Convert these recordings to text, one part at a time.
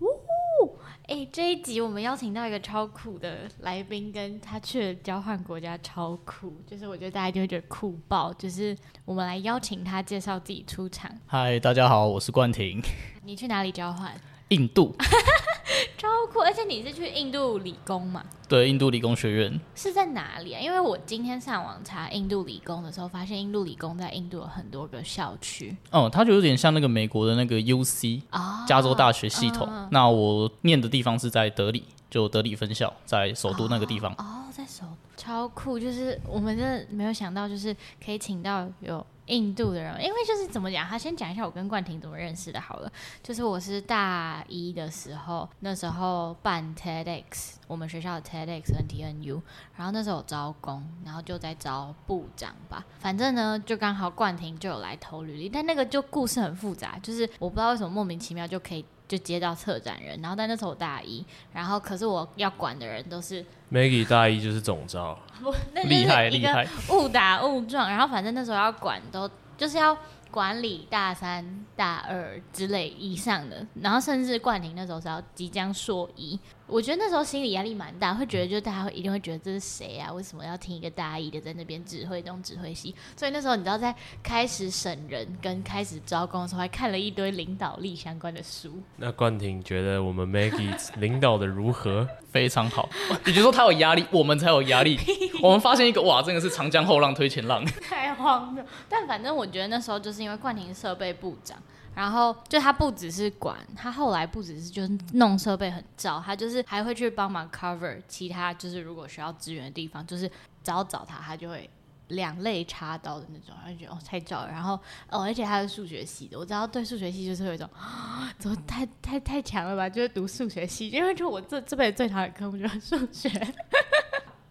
呜！哎，这一集我们邀请到一个超酷的来宾，跟他去了交换国家超酷，就是我觉得大家就会觉得酷爆。就是我们来邀请他介绍自己出场。嗨，大家好，我是冠廷。你去哪里交换？印度，超酷！而且你是去印度理工嘛？对，印度理工学院是在哪里啊？因为我今天上网查印度理工的时候，发现印度理工在印度有很多个校区。哦，它就有点像那个美国的那个 UC，哦，加州大学系统。嗯。那我念的地方是在德里，就德里分校，在首都那个地方。哦，哦，在首都，超酷！就是我们真的没有想到，就是可以请到有。印度的人，因为就是怎么讲，他先讲一下我跟冠廷怎么认识的。好了，就是我是大一的时候，那时候办 TEDx，我们学校的 TEDx NTNU，然后那时候有招工，然后就在招部长吧。反正呢，就刚好冠廷就有来投履历，但那个就故事很复杂，就是我不知道为什么莫名其妙就可以就接到策展人，然后但那时候我大一，然后可是我要管的人都是 Maggie 大一就是总招。不，厉害厉害，误打误撞，然后反正那时候要管都就是要管理大三、大二之类以上的，然后甚至冠廷那时候是要即将硕一。我觉得那时候心理压力蛮大，会觉得就大家会一定会觉得这是谁啊？为什么要听一个大一的在那边指挥东指挥西？所以那时候你知道，在开始审人跟开始招工的时候，还看了一堆领导力相关的书。那冠廷觉得我们 Maggie 领导的如何？非常好。也就是说他有压力，我们才有压力。我们发现一个哇，真的是长江后浪推前浪，太荒谬。但反正我觉得那时候就是因为冠廷是设备部长。然后就他不只是管，他后来不只是就是弄设备很照，他就是还会去帮忙 cover 其他，就是如果需要支援的地方，就是只要找他，他就会两肋插刀的那种，他就觉得哦太照了。然后哦，而且他是数学系的，我知道对数学系就是有一种，怎么太太太强了吧？就是读数学系，因为就我这这辈子最讨厌科目就是数学。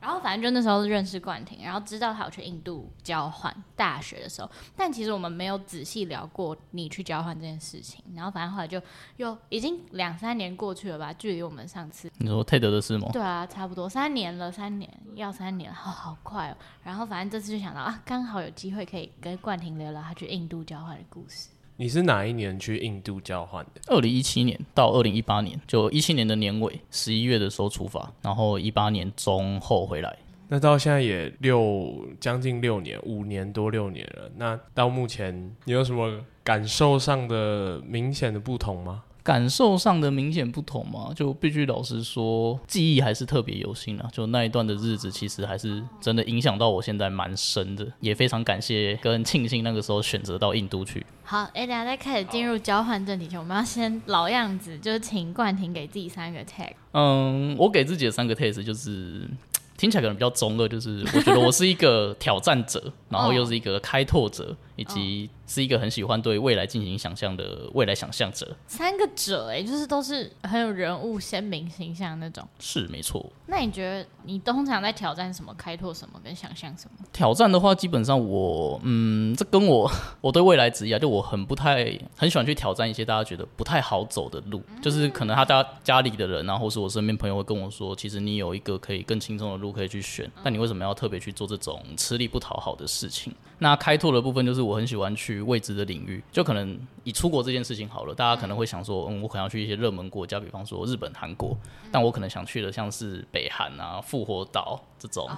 然后反正就那时候认识冠廷，然后知道他有去印度交换大学的时候，但其实我们没有仔细聊过你去交换这件事情。然后反正后来就又已经两三年过去了吧，距离我们上次你说泰德的事吗？对啊，差不多三年了，三年要三年了，好好快哦。然后反正这次就想到啊，刚好有机会可以跟冠廷聊聊他去印度交换的故事。你是哪一年去印度交换的？二零一七年到二零一八年，就一七年的年尾十一月的时候出发，然后一八年中后回来。那到现在也六将近六年，五年多六年了。那到目前你有什么感受上的明显的不同吗？感受上的明显不同嘛，就必须老实说，记忆还是特别有心啊。就那一段的日子，其实还是真的影响到我现在蛮深的，也非常感谢跟庆幸那个时候选择到印度去。好，哎、欸，等下在开始进入交换正题前，我们要先老样子，就是请冠廷给自己三个 tag。嗯，我给自己的三个 tag 就是。听起来可能比较中二，就是我觉得我是一个挑战者，然后又是一个开拓者，以及。是一个很喜欢对未来进行想象的未来想象者，三个者哎，就是都是很有人物鲜明形象那种，是没错。那你觉得你通常在挑战什么、开拓什么、跟想象什么？挑战的话，基本上我嗯，这跟我 我对未来职业啊，就我很不太很喜欢去挑战一些大家觉得不太好走的路，嗯、就是可能他家家里的人，然后或是我身边朋友会跟我说，其实你有一个可以更轻松的路可以去选，但你为什么要特别去做这种吃力不讨好的事情？那开拓的部分就是我很喜欢去未知的领域，就可能以出国这件事情好了，大家可能会想说，嗯，我可能要去一些热门国家，比方说日本、韩国，但我可能想去的像是北韩啊、复活岛这种。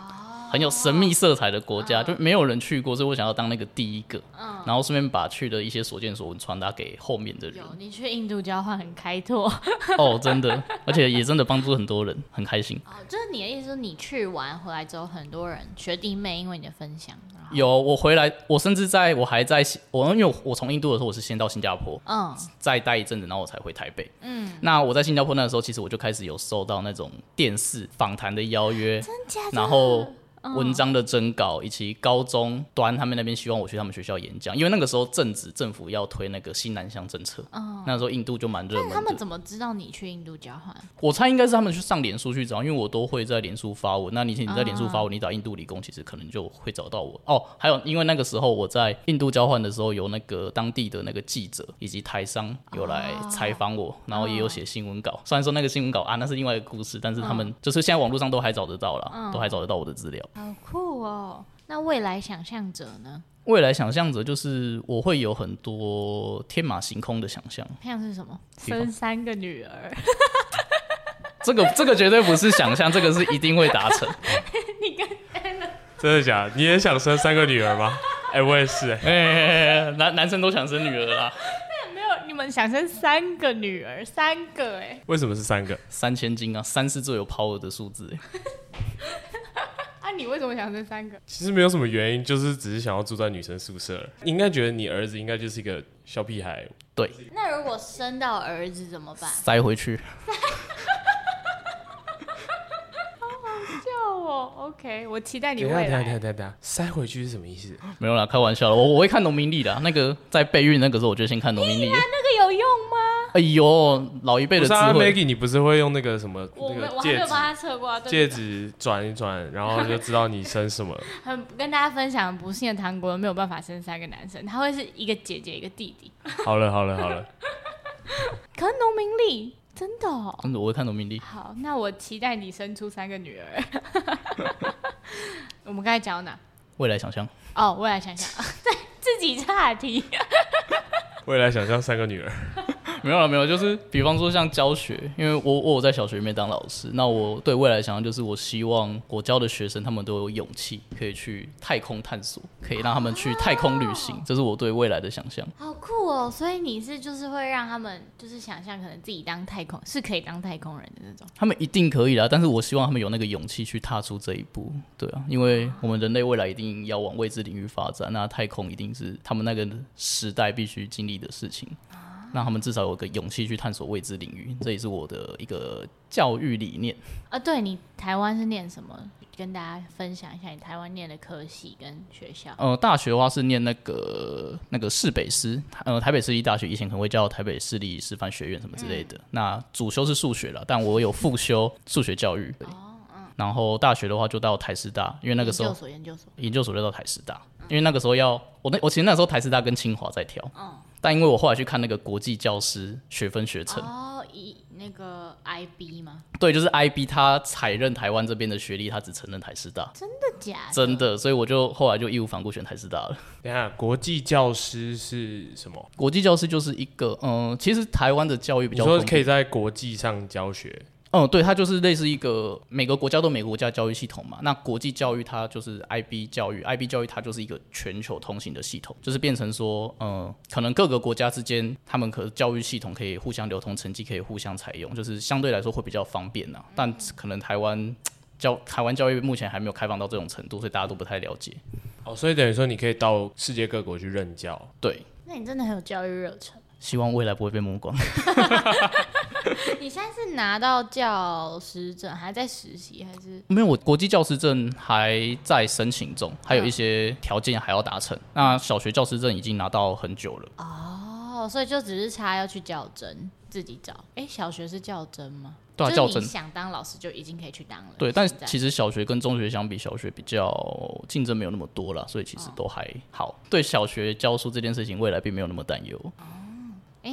很有神秘色彩的国家，就没有人去过，所以我想要当那个第一个，然后顺便把去的一些所见所闻传达给后面的人。你去印度交换很开拓哦，真的，而且也真的帮助很多人，很开心。哦，就是你的意思，你去完回来之后，很多人学弟妹因为你的分享，有我回来，我甚至在我还在我因为我从印度的时候，我是先到新加坡，嗯，再待一阵子，然后我才回台北，嗯，那我在新加坡那个时候，其实我就开始有收到那种电视访谈的邀约，真假的，然后。文章的征稿，以及高中端他们那边希望我去他们学校演讲，因为那个时候正值政府要推那个新南向政策，嗯，那时候印度就蛮热门的。他们怎么知道你去印度交换？我猜应该是他们去上脸书去找，因为我都会在脸书发文。那你你在脸书发文，你找印度理工，其实可能就会找到我。哦，还有因为那个时候我在印度交换的时候，有那个当地的那个记者以及台商有来采访我，然后也有写新闻稿。虽然说那个新闻稿啊，那是另外一个故事，但是他们就是现在网络上都还找得到了，都还找得到我的资料。好酷哦！那未来想象者呢？未来想象者就是我会有很多天马行空的想象。像是什么？生三个女儿？这个这个绝对不是想象，这个是一定会达成。你跟真的假的？你也想生三个女儿吗？哎、欸，我也是、欸。哎、欸，男男生都想生女儿啦。没有，你们想生三个女儿，三个哎、欸。为什么是三个？三千金啊，三是最有 power 的数字、欸。那、啊、你为什么想生三个？其实没有什么原因，就是只是想要住在女生宿舍。应该觉得你儿子应该就是一个小屁孩。对。那如果生到儿子怎么办？塞回去。好好笑哦。OK，我期待你未来。等下等下等下，塞回去是什么意思？没有啦，开玩笑了。我我会看农民历的。那个在备孕那个时候，我就先看农民历。那个有？哎呦，老一辈的智慧。啊，Maggie，你不是会用那个什么那个戒指？他戒指转一转，然后就知道你生什么。很跟大家分享，不幸的唐国没有办法生三个男生，他会是一个姐姐一个弟弟。好了好了好了。可是农民历真的哦，真的我会看农民历。好，那我期待你生出三个女儿。我们刚才讲到哪？未来想象。哦，未来想象，对，自己岔题。未来想象三个女儿。没有了，没有，就是比方说像教学，因为我我有在小学里面当老师，那我对未来想象就是，我希望我教的学生他们都有勇气可以去太空探索，可以让他们去太空旅行，这是我对未来的想象。好酷哦！所以你是就是会让他们就是想象可能自己当太空是可以当太空人的那种，他们一定可以啦，但是我希望他们有那个勇气去踏出这一步。对啊，因为我们人类未来一定要往未知领域发展，那太空一定是他们那个时代必须经历的事情。让他们至少有个勇气去探索未知领域，这也是我的一个教育理念。啊，对，你台湾是念什么？跟大家分享一下你台湾念的科系跟学校。呃，大学的话是念那个那个市北师，呃，台北市立大学，以前可能会叫台北市立师范学院什么之类的。嗯、那主修是数学了，但我有复修数学教育。对哦，嗯。然后大学的话就到台师大，因为那个时候研究所研究所研究所就到台师大，嗯、因为那个时候要我那我其实那时候台师大跟清华在挑。嗯。但因为我后来去看那个国际教师学分学程哦，以那个 IB 吗？对，就是 IB，他采认台湾这边的学历，他只承认台师大。真的假的？真的，所以我就后来就义无反顾选台师大了。等下，国际教师是什么？国际教师就是一个，嗯，其实台湾的教育比较说可以在国际上教学。嗯，对，它就是类似一个每个国家都每个国家教育系统嘛。那国际教育它就是 IB 教育，IB 教育它就是一个全球通行的系统，就是变成说，嗯，可能各个国家之间他们可教育系统可以互相流通，成绩可以互相采用，就是相对来说会比较方便呐。但可能台湾教台湾教育目前还没有开放到这种程度，所以大家都不太了解。哦，所以等于说你可以到世界各国去任教。对，那你真的很有教育热忱。希望未来不会被摸光。你现在是拿到教师证，还在实习，还是没有？我国际教师证还在申请中，还有一些条件还要达成。那小学教师证已经拿到很久了。哦，所以就只是差要去教甄，自己找。哎，小学是教甄吗？对啊，教甄。想当老师就已经可以去当了。对，但其实小学跟中学相比，小学比较竞争没有那么多了，所以其实都还好。哦、对小学教书这件事情，未来并没有那么担忧。哦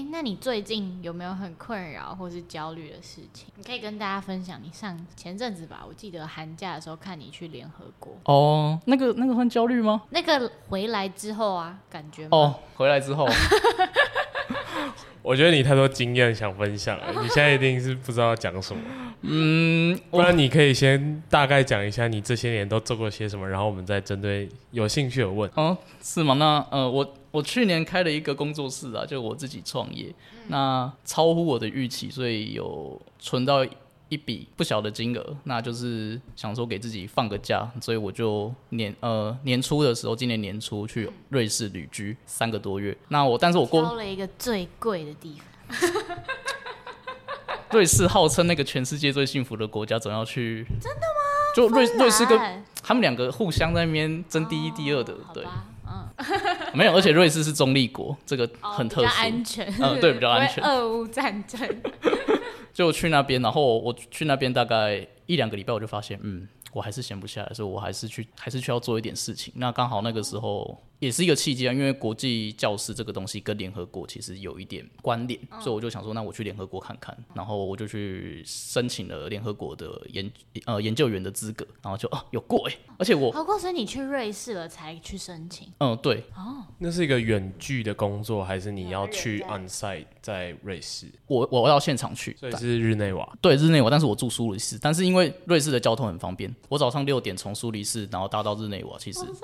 哎，那你最近有没有很困扰或是焦虑的事情？你可以跟大家分享。你上前阵子吧，我记得寒假的时候看你去联合国。哦，那个那个算焦虑吗？那个回来之后啊，感觉哦，回来之后。我觉得你太多经验想分享了，你现在一定是不知道要讲什么。嗯，不然你可以先大概讲一下你这些年都做过些什么，然后我们再针对有兴趣的问。哦，是吗？那呃，我我去年开了一个工作室啊，就我自己创业，嗯、那超乎我的预期，所以有存到。一笔不小的金额，那就是想说给自己放个假，所以我就年呃年初的时候，今年年初去瑞士旅居三个多月。那我，但是我过了一个最贵的地方。瑞士号称那个全世界最幸福的国家，总要去。真的吗？就瑞瑞士跟他们两个互相在那边争第一、第二的，哦、对，嗯，没有，而且瑞士是中立国，这个很特殊，安全，嗯，对，比较安全，俄乌战争，就去那边，然后我去那边大概一两个礼拜，我就发现，嗯，我还是闲不下来，所以我还是去，还是需要做一点事情。那刚好那个时候。也是一个契机啊，因为国际教师这个东西跟联合国其实有一点关联，嗯、所以我就想说，那我去联合国看看，然后我就去申请了联合国的研呃研究员的资格，然后就哦、啊、有过哎，而且我好过，所以你去瑞士了才去申请？嗯，对。哦，那是一个远距的工作，还是你要去 on site 在瑞士？我我要现场去，所以是日内瓦。对，日内瓦，但是我住苏黎世，但是因为瑞士的交通很方便，我早上六点从苏黎世，然后搭到日内瓦，其实早上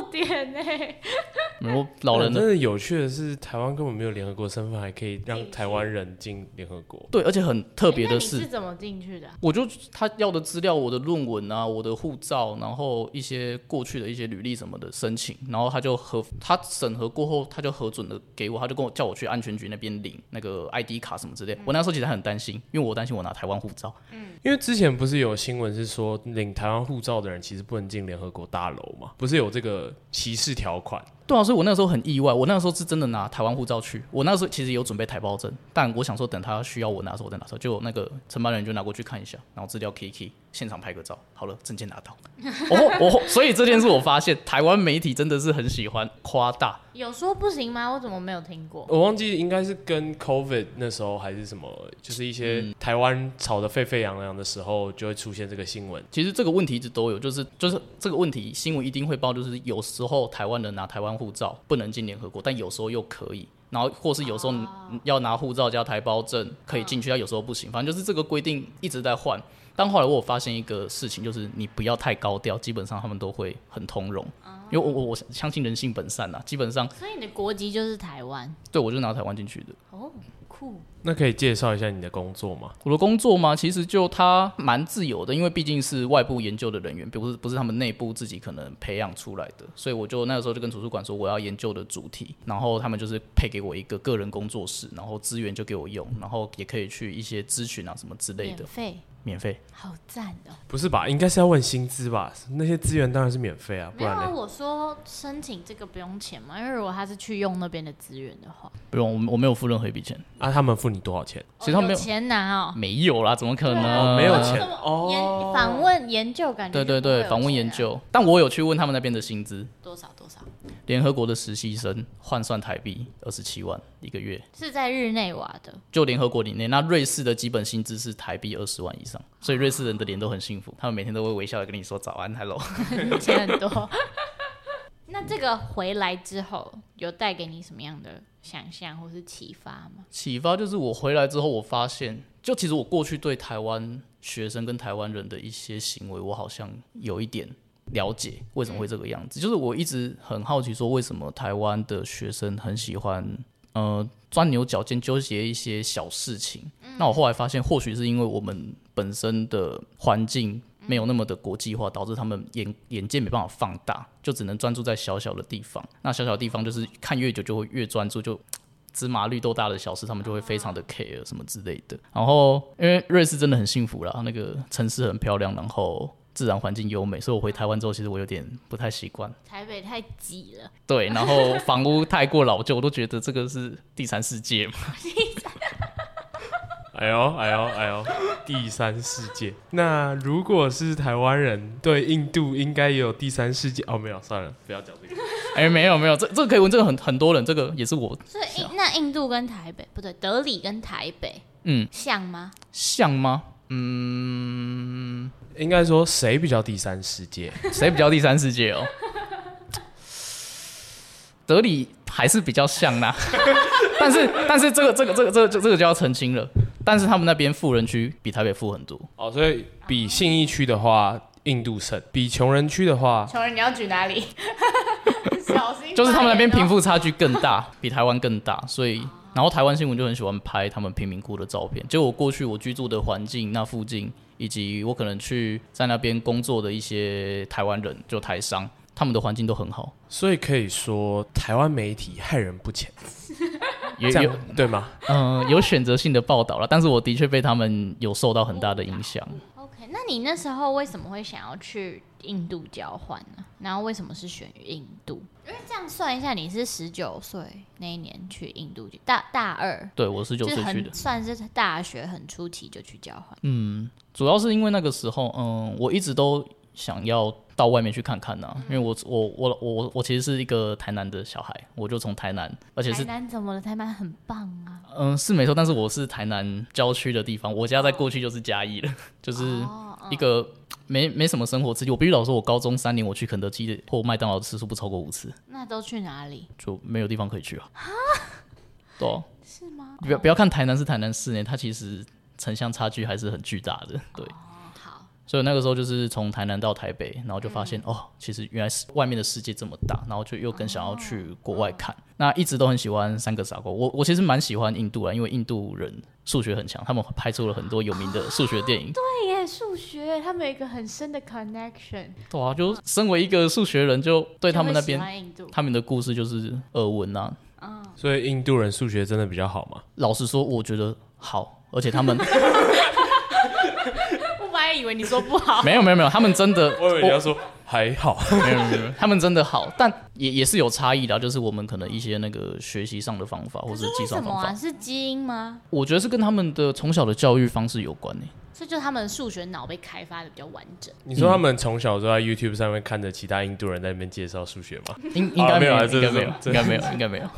六点呢。我老人真的有趣的是，台湾根本没有联合国身份，还可以让台湾人进联合国。对，而且很特别的是，你是怎么进去的？我就他要的资料，我的论文啊，我的护照，然后一些过去的一些履历什么的申请，然后他就核，他审核过后，他就核准了给我，他就跟我叫我去安全局那边领那个 ID 卡什么之类。我那时候其实很担心，因为我担心我拿台湾护照。嗯，因为之前不是有新闻是说领台湾护照的人其实不能进联合国大楼嘛？不是有这个歧视条款？对啊，所以我那个时候很意外。我那个时候是真的拿台湾护照去。我那时候其实有准备台胞证，但我想说等他需要我拿的时候我再拿出来。就那个承办人就拿过去看一下，然后资料 K K 现场拍个照，好了，证件拿到。哦哦，所以这件事我发现台湾媒体真的是很喜欢夸大。有说不行吗？我怎么没有听过？我忘记应该是跟 COVID 那时候还是什么，就是一些台湾吵得沸沸扬扬的时候，就会出现这个新闻。其实这个问题一直都有，就是就是这个问题新闻一定会报，就是有时候台湾人拿台湾护照不能进联合国，但有时候又可以。然后或是有时候要拿护照加台胞证可以进去，但有时候不行。反正就是这个规定一直在换。但后来我有发现一个事情，就是你不要太高调，基本上他们都会很通融。因为我我我相信人性本善呐，基本上。所以你的国籍就是台湾？对，我就拿台湾进去的。哦，酷。那可以介绍一下你的工作吗？我的工作吗？其实就它蛮自由的，因为毕竟是外部研究的人员，不是不是他们内部自己可能培养出来的，所以我就那个时候就跟图书馆说我要研究的主题，然后他们就是配给我一个个人工作室，然后资源就给我用，然后也可以去一些咨询啊什么之类的。免费。免费，好赞哦。不是吧？应该是要问薪资吧？那些资源当然是免费啊，不然我说申请这个不用钱嘛，因为如果他是去用那边的资源的话，不用，我我没有付任何一笔钱。啊，他们付你多少钱？其实他们没有，有钱拿哦，没有啦，怎么可能？哦、没有钱哦。研访问研究感觉对对对，访问研究，但我有去问他们那边的薪资多少多少。联合国的实习生换算台币二十七万一个月，是在日内瓦的。就联合国里面，那瑞士的基本薪资是台币二十万以上，所以瑞士人的脸都很幸福，他们每天都会微笑的跟你说早安，hello，钱很多。那这个回来之后，有带给你什么样的想象或是启发吗？启发就是我回来之后，我发现，就其实我过去对台湾学生跟台湾人的一些行为，我好像有一点。了解为什么会这个样子，就是我一直很好奇，说为什么台湾的学生很喜欢呃钻牛角尖，纠结一些小事情。那我后来发现，或许是因为我们本身的环境没有那么的国际化，导致他们眼眼界没办法放大，就只能专注在小小的地方。那小小的地方就是看越久就会越专注，就芝麻绿豆大的小事，他们就会非常的 care 什么之类的。然后因为瑞士真的很幸福啦，那个城市很漂亮，然后。自然环境优美，所以我回台湾之后，其实我有点不太习惯。台北太挤了。对，然后房屋太过老旧，我都觉得这个是第三世界嘛。哎呦哎呦哎呦，第三世界。那如果是台湾人，对印度应该也有第三世界哦？没有，算了，不要讲这个。哎，没有没有，这这个可以问，这个很很多人，这个也是我。所以那印度跟台北不对，德里跟台北，嗯，像吗？像吗？嗯。应该说谁比较第三世界？谁比较第三世界哦？德里还是比较像呐，但是但是这个这个这个这个这个就要澄清了。但是他们那边富人区比台北富很多哦，所以比信义区的话，印度省；比穷人区的话，穷人你要举哪里？小心，就是他们那边贫富差距更大，比台湾更大，所以然后台湾新闻就很喜欢拍他们贫民窟的照片。就我过去我居住的环境那附近。以及我可能去在那边工作的一些台湾人，就台商，他们的环境都很好，所以可以说台湾媒体害人不浅，也有对吗？嗯、呃，有选择性的报道了，但是我的确被他们有受到很大的影响。OK，那你那时候为什么会想要去印度交换呢？然后为什么是选印度？因为这样算一下，你是十九岁那一年去印度去大大二，对我十九岁去的，算是大学很初期就去交换。嗯，主要是因为那个时候，嗯，我一直都想要到外面去看看呢、啊，因为我我我我我其实是一个台南的小孩，我就从台南，而且是台南怎么了？台南很棒啊。嗯，是没错，但是我是台南郊区的地方，我家在过去就是嘉义了，哦、就是一个。没没什么生活刺激，我必须老说，我高中三年我去肯德基或麦当劳的次数不超过五次。那都去哪里？就没有地方可以去啊。啊？对啊。是吗？不要不要看台南是台南市呢，它其实城乡差距还是很巨大的。对。所以那个时候就是从台南到台北，然后就发现、嗯、哦，其实原来是外面的世界这么大，然后就又更想要去国外看。哦、那一直都很喜欢三个傻瓜，我我其实蛮喜欢印度啊，因为印度人数学很强，他们拍出了很多有名的数学电影。对耶，数学他们有一个很深的 connection。对啊，就身为一个数学人，就对他们那边他们的故事就是耳闻啊。嗯、所以印度人数学真的比较好吗？老实说，我觉得好，而且他们。以为你说不好，没有没有没有，他们真的，我以为你要说还好，没有没有，他们真的好，但也也是有差异的，就是我们可能一些那个学习上的方法或者计算方法，是，是基因吗？我觉得是跟他们的从小的教育方式有关呢。这就他们数学脑被开发的比较完整。你说他们从小都在 YouTube 上面看着其他印度人在那边介绍数学吗？应应该没有，应该没有，应该没有，应该没有。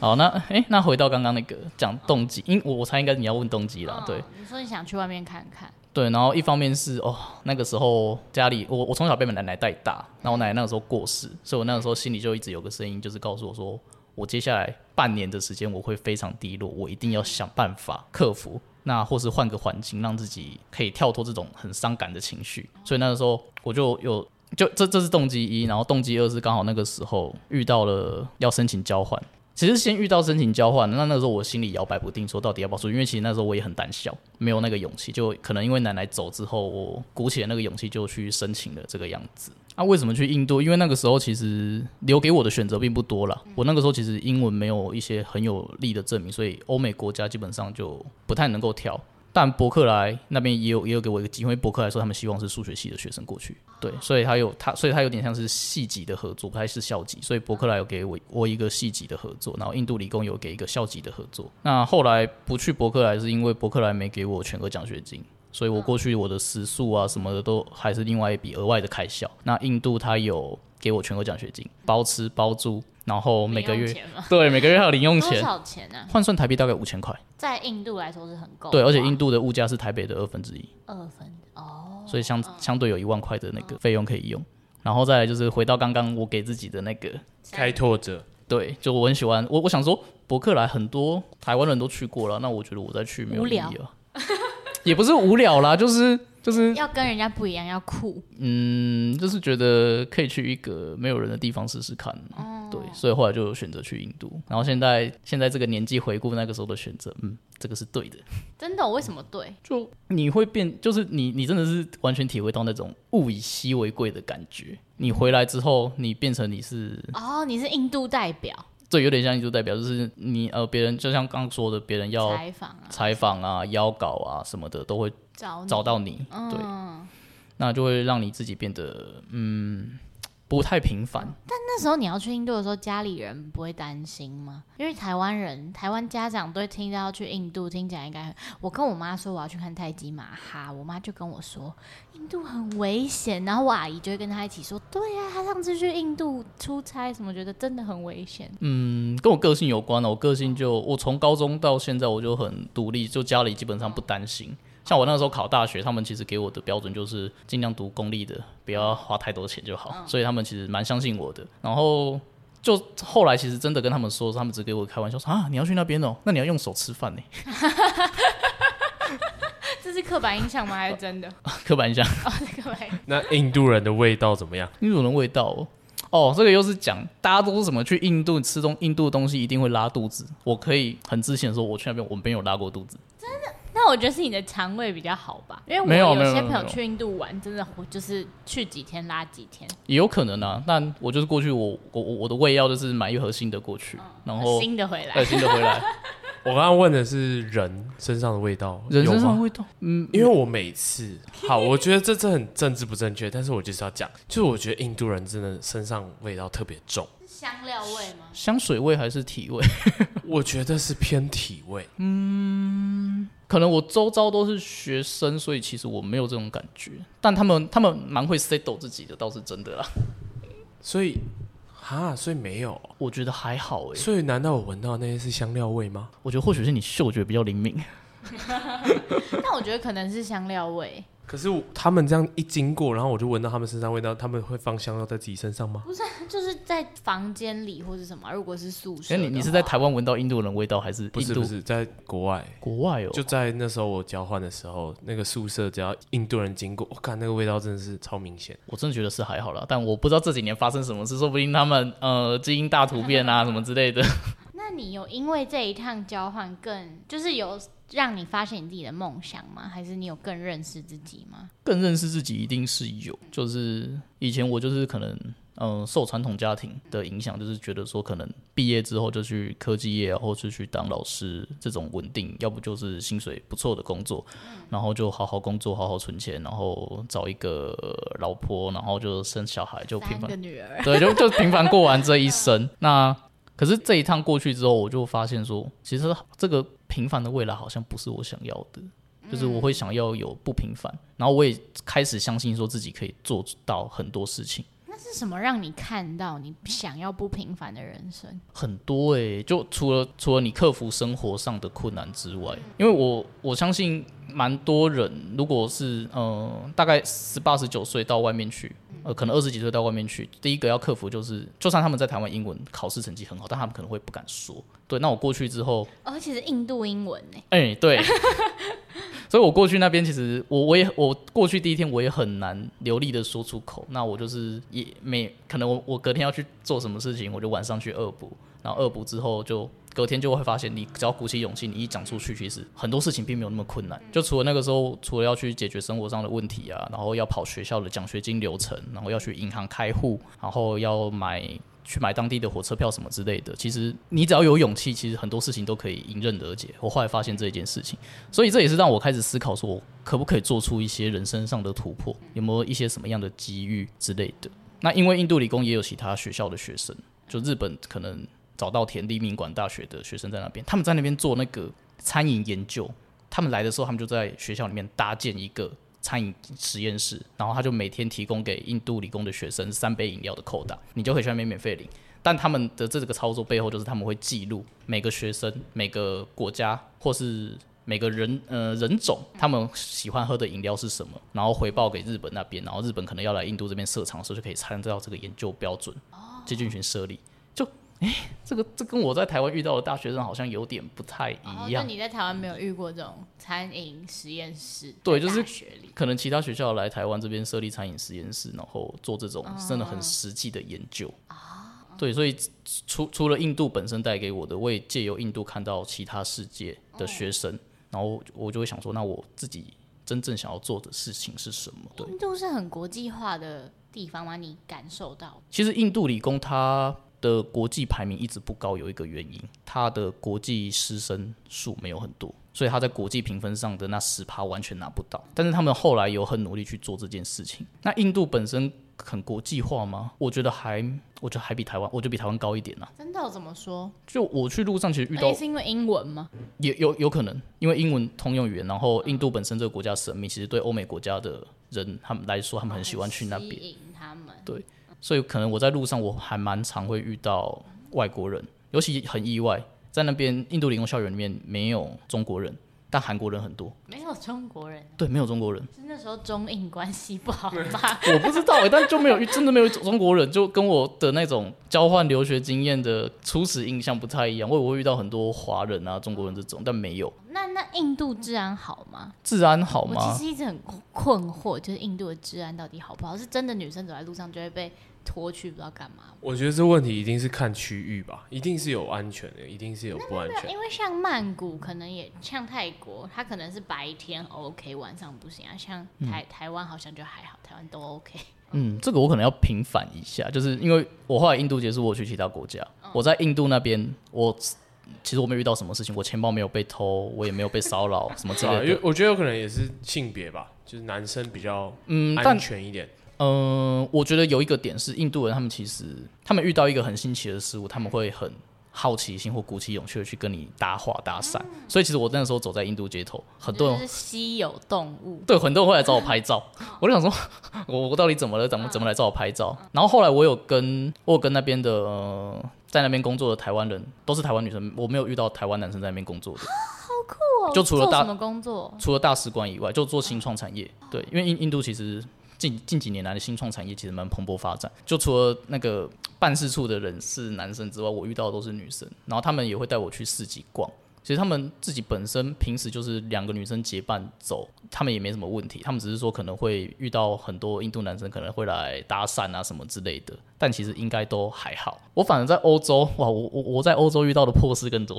好，那哎、欸，那回到刚刚那个讲动机，因我我猜应该你要问动机啦，对。你说你想去外面看看。对，然后一方面是哦，那个时候家里我我从小被我奶奶带大，然后我奶奶那个时候过世，所以我那个时候心里就一直有个声音，就是告诉我说，我接下来半年的时间我会非常低落，我一定要想办法克服，那或是换个环境，让自己可以跳脱这种很伤感的情绪。所以那个时候我就有就这这是动机一，然后动机二是刚好那个时候遇到了要申请交换。其实先遇到申请交换，那那时候我心里摇摆不定，说到底要不要出，因为其实那时候我也很胆小，没有那个勇气，就可能因为奶奶走之后，我鼓起了那个勇气就去申请了这个样子。那、为什么去印度？因为那个时候其实留给我的选择并不多了，我那个时候其实英文没有一些很有力的证明，所以欧美国家基本上就不太能够挑。但伯克莱那边也有也有给我一个机会，伯克莱说他们希望是数学系的学生过去，对，所以他有他，所以他有点像是系级的合作，不太是校级，所以伯克莱有给我我一个系级的合作，然后印度理工有给一个校级的合作。那后来不去伯克莱是因为伯克莱没给我全额奖学金，所以我过去我的食宿啊什么的都还是另外一笔额外的开销。那印度他有给我全额奖学金，包吃包住。然后每个月对每个月还有零用钱，多少钱呢？换算台币大概五千块，在印度来说是很够。对，而且印度的物价是台北的二分之一，二分哦，所以相相对有一万块的那个费用可以用。然后再来就是回到刚刚我给自己的那个开拓者，对，就我很喜欢我，我想说伯克莱很多台湾人都去过了，那我觉得我再去没有意义了，也不是无聊啦，就是。就是要跟人家不一样，要酷。嗯，就是觉得可以去一个没有人的地方试试看。哦、对，所以后来就选择去印度。然后现在现在这个年纪回顾那个时候的选择，嗯，这个是对的。真的？为什么对？就你会变，就是你你真的是完全体会到那种物以稀为贵的感觉。你回来之后，你变成你是哦，你是印度代表。对，有点像印度代表，就是你呃，别人就像刚刚说的，别人要采访啊、采访啊、邀稿啊什么的，都会。找找到你，对，嗯、那就会让你自己变得嗯不太平凡。但那时候你要去印度的时候，家里人不会担心吗？因为台湾人、台湾家长都听到要去印度，听起来应该……我跟我妈说我要去看泰姬玛哈，我妈就跟我说印度很危险，然后我阿姨就会跟她一起说，对呀、啊，她上次去印度出差什么，觉得真的很危险。嗯，跟我个性有关了。我个性就我从高中到现在我就很独立，就家里基本上不担心。嗯像我那个时候考大学，他们其实给我的标准就是尽量读公立的，不要花太多钱就好，嗯、所以他们其实蛮相信我的。然后就后来其实真的跟他们说，他们只给我开玩笑说啊，你要去那边哦，那你要用手吃饭呢。这是刻板印象吗？还是真的？刻板印象。哦，刻板印象。那印度人的味道怎么样？印度人的味道哦，哦，这个又是讲大家都是怎么去印度吃东印度的东西一定会拉肚子。我可以很自信的说，我去那边我没有拉过肚子。真的。那我觉得是你的肠胃比较好吧，因为我有些朋友去印度玩，真的就是去几天拉几天，也有可能啊。但我就是过去我，我我我的胃药就是买一盒新的过去，嗯、然后新的回来，对，新的回来。我刚刚问的是人身上的味道，人身上的味道，嗯，因为我每次好，我觉得这这很政治不正确，但是我就是要讲，就是我觉得印度人真的身上味道特别重，是香料味吗？香水味还是体味？我觉得是偏体味。可能我周遭都是学生，所以其实我没有这种感觉。但他们他们蛮会 settle 自己的，倒是真的啦。所以，哈，所以没有，我觉得还好哎。所以难道我闻到那些是香料味吗？我觉得或许是你嗅觉比较灵敏。但我觉得可能是香料味。可是他们这样一经过，然后我就闻到他们身上味道，他们会放香料在自己身上吗？不是，就是在房间里或是什么。如果是宿舍，哎，你你是在台湾闻到印度人味道，还是印度？不是不是在国外？国外哦，就在那时候我交换的时候，那个宿舍只要印度人经过，我看那个味道真的是超明显。我真的觉得是还好啦，但我不知道这几年发生什么事，说不定他们呃基因大突变啊什么之类的。那你有因为这一趟交换更就是有？让你发现你自己的梦想吗？还是你有更认识自己吗？更认识自己一定是有，就是以前我就是可能，嗯、呃，受传统家庭的影响，就是觉得说可能毕业之后就去科技业，或是去当老师这种稳定，要不就是薪水不错的工作，然后就好好工作，好好存钱，然后找一个老婆，然后就生小孩，就平凡，个女儿，对，就就平凡过完这一生。那可是这一趟过去之后，我就发现说，其实这个。平凡的未来好像不是我想要的，就是我会想要有不平凡，然后我也开始相信说自己可以做到很多事情。那是什么让你看到你想要不平凡的人生？很多诶、欸，就除了除了你克服生活上的困难之外，因为我我相信蛮多人，如果是呃大概十八十九岁到外面去。呃，可能二十几岁到外面去，第一个要克服就是，就算他们在台湾英文考试成绩很好，但他们可能会不敢说。对，那我过去之后，而且是印度英文呢。哎、欸，对。所以我过去那边，其实我我也我过去第一天我也很难流利的说出口。那我就是也没可能我我隔天要去做什么事情，我就晚上去恶补，然后恶补之后就。隔天就会发现，你只要鼓起勇气，你一讲出去，其实很多事情并没有那么困难。就除了那个时候，除了要去解决生活上的问题啊，然后要跑学校的奖学金流程，然后要去银行开户，然后要买去买当地的火车票什么之类的。其实你只要有勇气，其实很多事情都可以迎刃而解。我后来发现这一件事情，所以这也是让我开始思考，说我可不可以做出一些人生上的突破，有没有一些什么样的机遇之类的。那因为印度理工也有其他学校的学生，就日本可能。找到田立明馆大学的学生在那边，他们在那边做那个餐饮研究。他们来的时候，他们就在学校里面搭建一个餐饮实验室，然后他就每天提供给印度理工的学生三杯饮料的扣打，你就可以去那边免费领。但他们的这个操作背后，就是他们会记录每个学生、每个国家或是每个人呃人种，他们喜欢喝的饮料是什么，然后回报给日本那边，然后日本可能要来印度这边设厂的时候，就可以参照这个研究标准，去进行设立就。哎，这个这跟我在台湾遇到的大学生好像有点不太一样。那、哦、你在台湾没有遇过这种餐饮实验室？对，就是可能其他学校来台湾这边设立餐饮实验室，然后做这种真的很实际的研究。啊、哦，对，所以除除了印度本身带给我的，我也借由印度看到其他世界的学生，哦、然后我就会想说，那我自己真正想要做的事情是什么？对，印度是很国际化的地方吗？你感受到？其实印度理工它。的国际排名一直不高，有一个原因，他的国际师生数没有很多，所以他在国际评分上的那十趴完全拿不到。但是他们后来有很努力去做这件事情。那印度本身很国际化吗？我觉得还，我觉得还比台湾，我觉得比台湾高一点呢、啊。真的？怎么说？就我去路上其实遇到，是因为英文吗？也有有可能，因为英文通用语言，然后印度本身这个国家神秘，其实对欧美国家的人他们来说，他们很喜欢去那边。吸引他们。对。所以可能我在路上我还蛮常会遇到外国人，尤其很意外，在那边印度理工校园里面没有中国人，但韩国人很多。没有中国人？对，没有中国人。是那时候中印关系不好吗？我不知道哎，但就没有真的没有中国人，就跟我的那种交换留学经验的初始印象不太一样。我以为我会遇到很多华人啊、中国人这种，但没有。那那印度治安好吗？治安好吗？我其实一直很困惑，就是印度的治安到底好不好？是真的女生走在路上就会被？拖去不知道干嘛。我觉得这问题一定是看区域吧，一定是有安全的，一定是有不安全。因为像曼谷，可能也像泰国，它可能是白天 OK，晚上不行啊。像台、嗯、台湾好像就还好，台湾都 OK。嗯，这个我可能要平反一下，就是因为我后来印度结束，我去其他国家，嗯、我在印度那边，我其实我没遇到什么事情，我钱包没有被偷，我也没有被骚扰什么之类的。因为我觉得有可能也是性别吧，就是男生比较嗯安全一点。嗯、呃，我觉得有一个点是印度人，他们其实他们遇到一个很新奇的事物，他们会很好奇心或鼓起勇气的去跟你搭话搭讪。所以其实我那个时候走在印度街头，很多人是稀有动物，对，很多人会来找我拍照。我就想说，我我到底怎么了？怎么怎么来找我拍照？然后后来我有跟我有跟那边的、呃、在那边工作的台湾人，都是台湾女生，我没有遇到台湾男生在那边工作的。好酷哦！就除了大什么工作？除了大使馆以外，就做新创产业。对，因为印印度其实。近近几年来的新创产业其实蛮蓬勃发展，就除了那个办事处的人是男生之外，我遇到的都是女生，然后他们也会带我去市集逛。其实他们自己本身平时就是两个女生结伴走，他们也没什么问题。他们只是说可能会遇到很多印度男生可能会来搭讪啊什么之类的，但其实应该都还好。我反而在欧洲，哇，我我我在欧洲遇到的破事更多。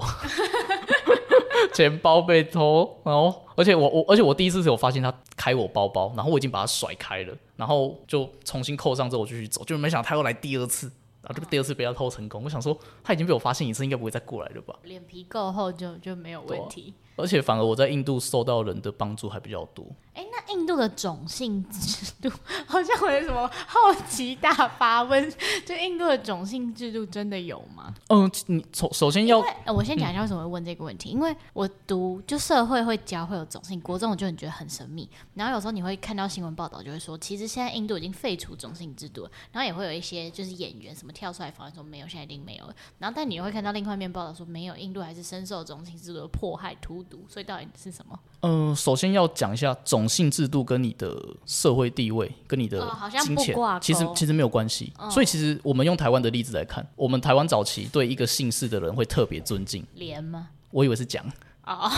钱包被偷，然后而且我我而且我第一次是有发现他开我包包，然后我已经把他甩开了，然后就重新扣上之后我继续走，就没想到他又来第二次，然后这第二次被他偷成功，我想说他已经被我发现一次，应该不会再过来了吧？脸皮够厚就就没有问题。而且反而我在印度受到人的帮助还比较多。哎、欸，那印度的种姓制度好像我有什么好奇大发问？就印度的种姓制度真的有吗？嗯，你首首先要，呃，我先讲一下为什么会问这个问题。嗯、因为我读就社会会教会有种姓，国中我就很觉得很神秘。然后有时候你会看到新闻报道，就会说其实现在印度已经废除种姓制度了。然后也会有一些就是演员什么跳出来否认说没有，现在已经没有了。然后但你会看到另外一面报道说没有，印度还是深受种姓制度的迫害荼毒。所以到底是什么？嗯、呃，首先要讲一下种姓制度跟你的社会地位、跟你的金钱，哦、其实其实没有关系。哦、所以其实我们用台湾的例子来看，我们台湾早期对一个姓氏的人会特别尊敬。连吗？我以为是蒋。哦，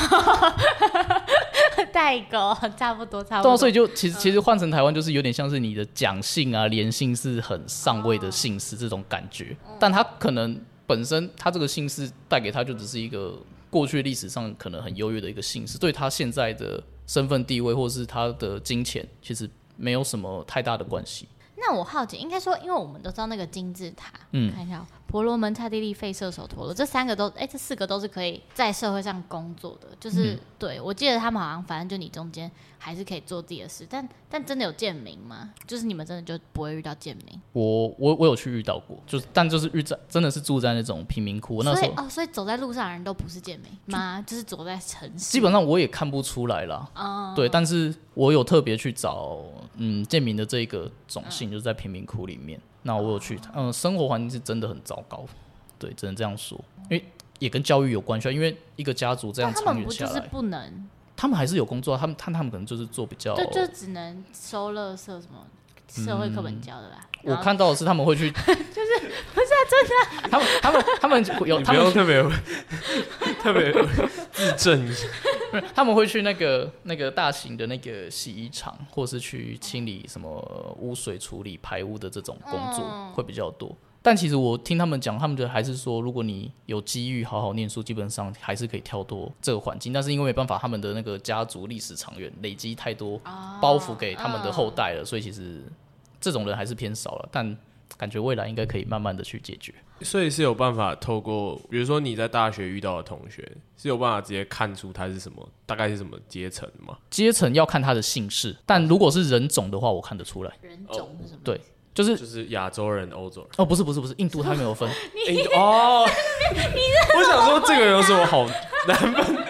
代沟差不多，差不多。对啊，所以就其实其实换成台湾就是有点像是你的蒋姓啊、连姓是很上位的姓氏这种感觉，哦、但他可能本身他这个姓氏带给他就只是一个。过去历史上可能很优越的一个姓氏，对他现在的身份地位或是他的金钱，其实没有什么太大的关系。那我好奇，应该说，因为我们都知道那个金字塔，嗯，看一下。婆罗门、刹帝利、吠舍、手陀罗，这三个都，哎、欸，这四个都是可以在社会上工作的。就是，嗯、对我记得他们好像，反正就你中间还是可以做自己的事。但，但真的有贱民吗？就是你们真的就不会遇到贱民？我，我，我有去遇到过，就是，但就是遇在，真的是住在那种贫民窟。那时候哦，所以走在路上的人都不是贱民吗？就，是走在城市，基本上我也看不出来啦。哦，对，但是我有特别去找，嗯，贱民的这个种姓，嗯、就是在贫民窟里面。那我有去，嗯，生活环境是真的很糟糕，对，只能这样说，因为也跟教育有关系，因为一个家族这样长远下来，他们不就是不能，他们还是有工作，他们他他们可能就是做比较，对，就只能收垃圾什么，社会课本教的吧。我看到的是他们会去，就是不是啊，真的，他们他们他们有，他们 特别 特别自证一下。他们会去那个那个大型的那个洗衣厂，或是去清理什么污水处理排污的这种工作会比较多。但其实我听他们讲，他们觉得还是说，如果你有机遇好好念书，基本上还是可以跳脱这个环境。但是因为没办法，他们的那个家族历史长远，累积太多包袱给他们的后代了，所以其实这种人还是偏少了。但感觉未来应该可以慢慢的去解决。所以是有办法透过，比如说你在大学遇到的同学，是有办法直接看出他是什么，大概是什么阶层吗？阶层要看他的姓氏，但如果是人种的话，我看得出来。人种是什么？对，就是就是亚洲人、欧洲人。哦，不是不是不是，印度他没有分。印度哦，我想说这个人有什么好难分？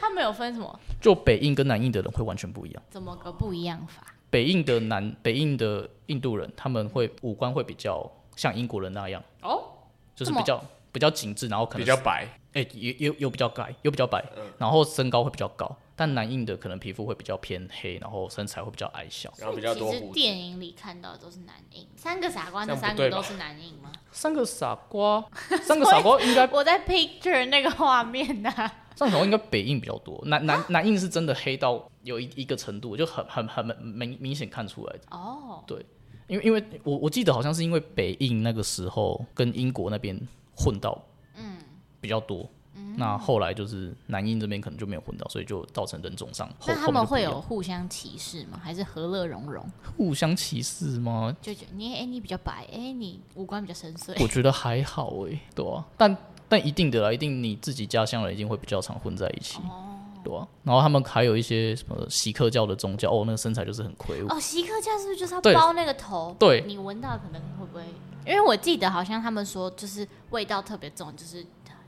他没有分什么？就北印跟南印的人会完全不一样。怎么个不一样法？北印的南北印的印度人，他们会五官会比较。像英国人那样哦，就是比较比较紧致，然后可能比较白，哎、欸，有有有比较白，有比较白，嗯、然后身高会比较高。但男印的可能皮肤会比较偏黑，然后身材会比较矮小，然后比较多。其实电影里看到的都是男印，三个傻瓜那三个都是男印吗？三个傻瓜，三个 傻瓜应该我在 picture 那个画面呢、啊。三个傻瓜应该北印比较多，南南南印是真的黑到有一一个程度，就很很很明明显看出来的。哦，对。因为，因为我我记得好像是因为北印那个时候跟英国那边混到，嗯，比较多，嗯，那后来就是男婴这边可能就没有混到，所以就造成人种上。那他们会有互相歧视吗？还是和乐融融？互相歧视吗？就觉得你哎，你比较白，哎，你五官比较深邃。我觉得还好哎，对啊，但但一定的啦，一定你自己家乡人一定会比较常混在一起。哦对啊，然后他们还有一些什么锡克教的宗教，哦，那个身材就是很魁梧。哦，锡克教是不是就是要包那个头？对你闻到可能会不会？因为我记得好像他们说，就是味道特别重，就是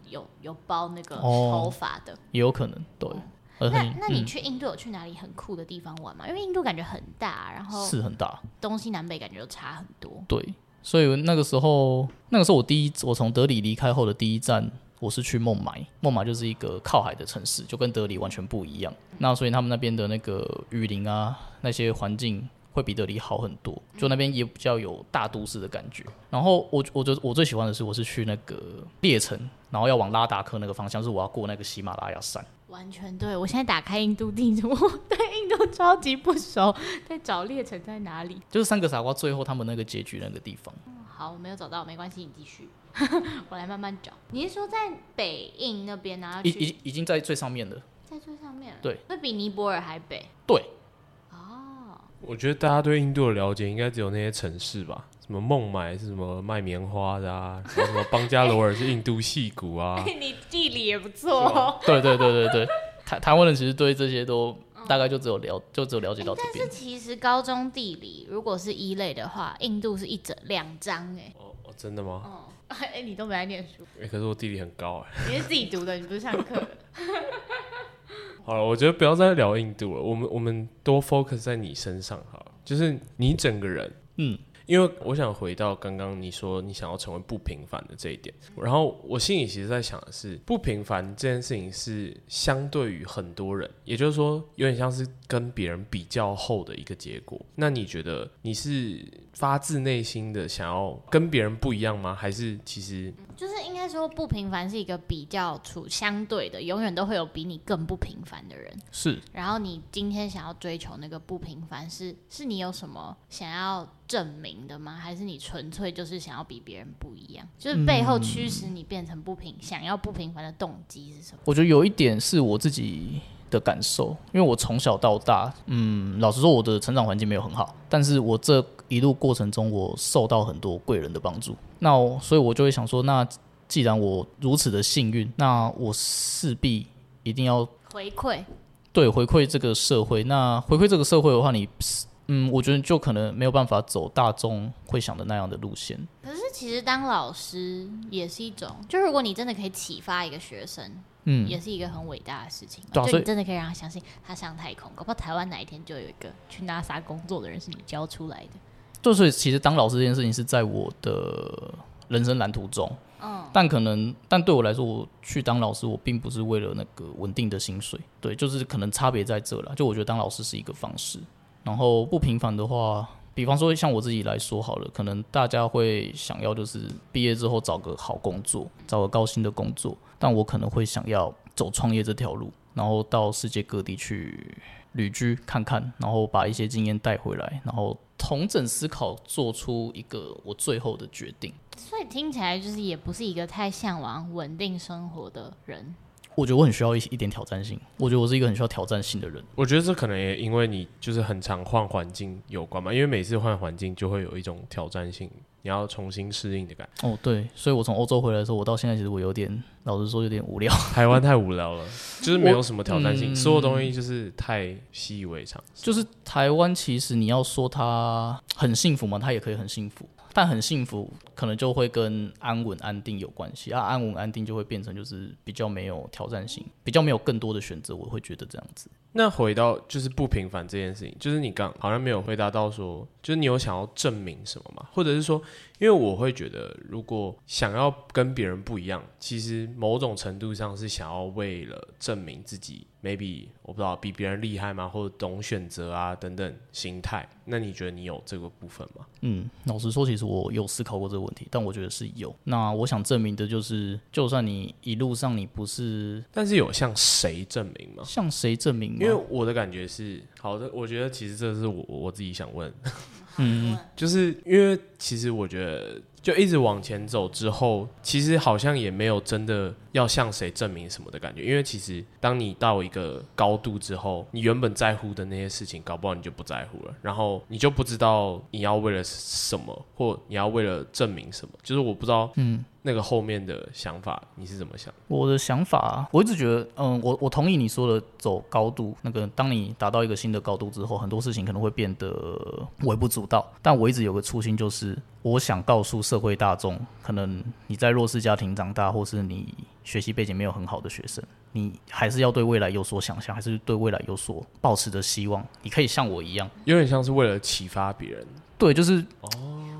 有有包那个头发的，也有可能。对，那那你嗯去印度有去哪里很酷的地方玩吗？因为印度感觉很大，然后是很大。东西南北感觉都差很多。对，所以那个时候，那个时候我第一，我从德里离开后的第一站，我是去孟买。孟买就是一个靠海的城市，就跟德里完全不一样。那所以他们那边的那个雨林啊，那些环境会比德里好很多。就那边也比较有大都市的感觉。然后我，我觉得我最喜欢的是，我是去那个列城，然后要往拉达克那个方向，是我要过那个喜马拉雅山。完全对，我现在打开印度地图，对印度超级不熟，在找列城在哪里。就是三个傻瓜最后他们那个结局那个地方。好，我没有找到，没关系，你继续，我来慢慢找。你是说在北印那边，然后去已已已经在最上面了。在最上面了？对，会比尼泊尔还北。对，哦，我觉得大家对印度的了解，应该只有那些城市吧？什么孟买是什么卖棉花的啊？然后什么邦加罗尔是印度矽谷啊？你地理也不错哦。对对对对对，台台湾人其实对这些都大概就只有了，就只有了解到这但是边。其实高中地理如果是一类的话，印度是一整两张哎。哦哦，真的吗？哦，哎，你都没来念书，欸可是我地理很高哎。你是自己读的，你不是上课的。好了，我觉得不要再聊印度了，我们我们多 focus 在你身上好了，就是你整个人，嗯，因为我想回到刚刚你说你想要成为不平凡的这一点，然后我心里其实在想的是，不平凡这件事情是相对于很多人，也就是说有点像是跟别人比较后的一个结果。那你觉得你是发自内心的想要跟别人不一样吗？还是其实就是应该说不平凡是一个比较处相对的，永远都会有比你更不平凡的人。是然后你今天想要追求那个不平凡是，是你有什么想要证明的吗？还是你纯粹就是想要比别人不一样？就是背后驱使你变成不平、想要不平凡的动机是什么？我觉得有一点是我自己的感受，因为我从小到大，嗯，老实说，我的成长环境没有很好，但是我这一路过程中，我受到很多贵人的帮助。那所以，我就会想说，那既然我如此的幸运，那我势必一定要回馈，对回馈这个社会。那回馈这个社会的话，你，嗯，我觉得就可能没有办法走大众会想的那样的路线。可是其实当老师也是一种，就如果你真的可以启发一个学生，嗯，也是一个很伟大的事情。对啊所以就你真的可以让他相信他上太空，搞不好台湾哪一天就有一个去 NASA 工作的人是你教出来的。就是其实当老师这件事情是在我的人生蓝图中，嗯，但可能但对我来说，我去当老师，我并不是为了那个稳定的薪水，对，就是可能差别在这了。就我觉得当老师是一个方式，然后不平凡的话，比方说像我自己来说好了，可能大家会想要就是毕业之后找个好工作，找个高薪的工作，但我可能会想要走创业这条路，然后到世界各地去旅居看看，然后把一些经验带回来，然后统整思考，做出一个我最后的决定。所以听起来就是也不是一个太向往稳定生活的人。我觉得我很需要一一点挑战性。我觉得我是一个很需要挑战性的人。我觉得这可能也因为你就是很常换环境有关嘛，因为每次换环境就会有一种挑战性，你要重新适应的感觉。哦，对，所以我从欧洲回来的时候，我到现在其实我有点，老实说有点无聊。台湾太无聊了，就是没有什么挑战性，嗯所有东西就是太习以为常。就是台湾其实你要说它很幸福嘛，它也可以很幸福，但很幸福可能就会跟安稳安定有关系啊，安稳安定就会变成就是比较没有挑战性，比较没有更多的选择，我会觉得这样子。那回到就是不平凡这件事情，就是你刚好像没有回答到说，就是你有想要证明什么吗？或者是说，因为我会觉得，如果想要跟别人不一样，其实某种程度上是想要为了证明自己，maybe 我不知道比别人厉害吗？或者懂选择啊等等心态。那你觉得你有这个部分吗？嗯，老实说，其实我有思考过这个问题，但我觉得是有。那我想证明的就是，就算你一路上你不是但是有向谁证明吗？向谁证明？因为我的感觉是，好的，我觉得其实这是我我自己想问，嗯，就是因为其实我觉得就一直往前走之后，其实好像也没有真的要向谁证明什么的感觉，因为其实当你到一个高度之后，你原本在乎的那些事情，搞不好你就不在乎了，然后你就不知道你要为了什么，或你要为了证明什么，就是我不知道，嗯。那个后面的想法你是怎么想？我的想法，我一直觉得，嗯，我我同意你说的走高度，那个当你达到一个新的高度之后，很多事情可能会变得微不足道。但我一直有个初心，就是我想告诉社会大众，可能你在弱势家庭长大，或是你学习背景没有很好的学生，你还是要对未来有所想象，还是对未来有所抱持的希望。你可以像我一样，有点像是为了启发别人。对，就是哦，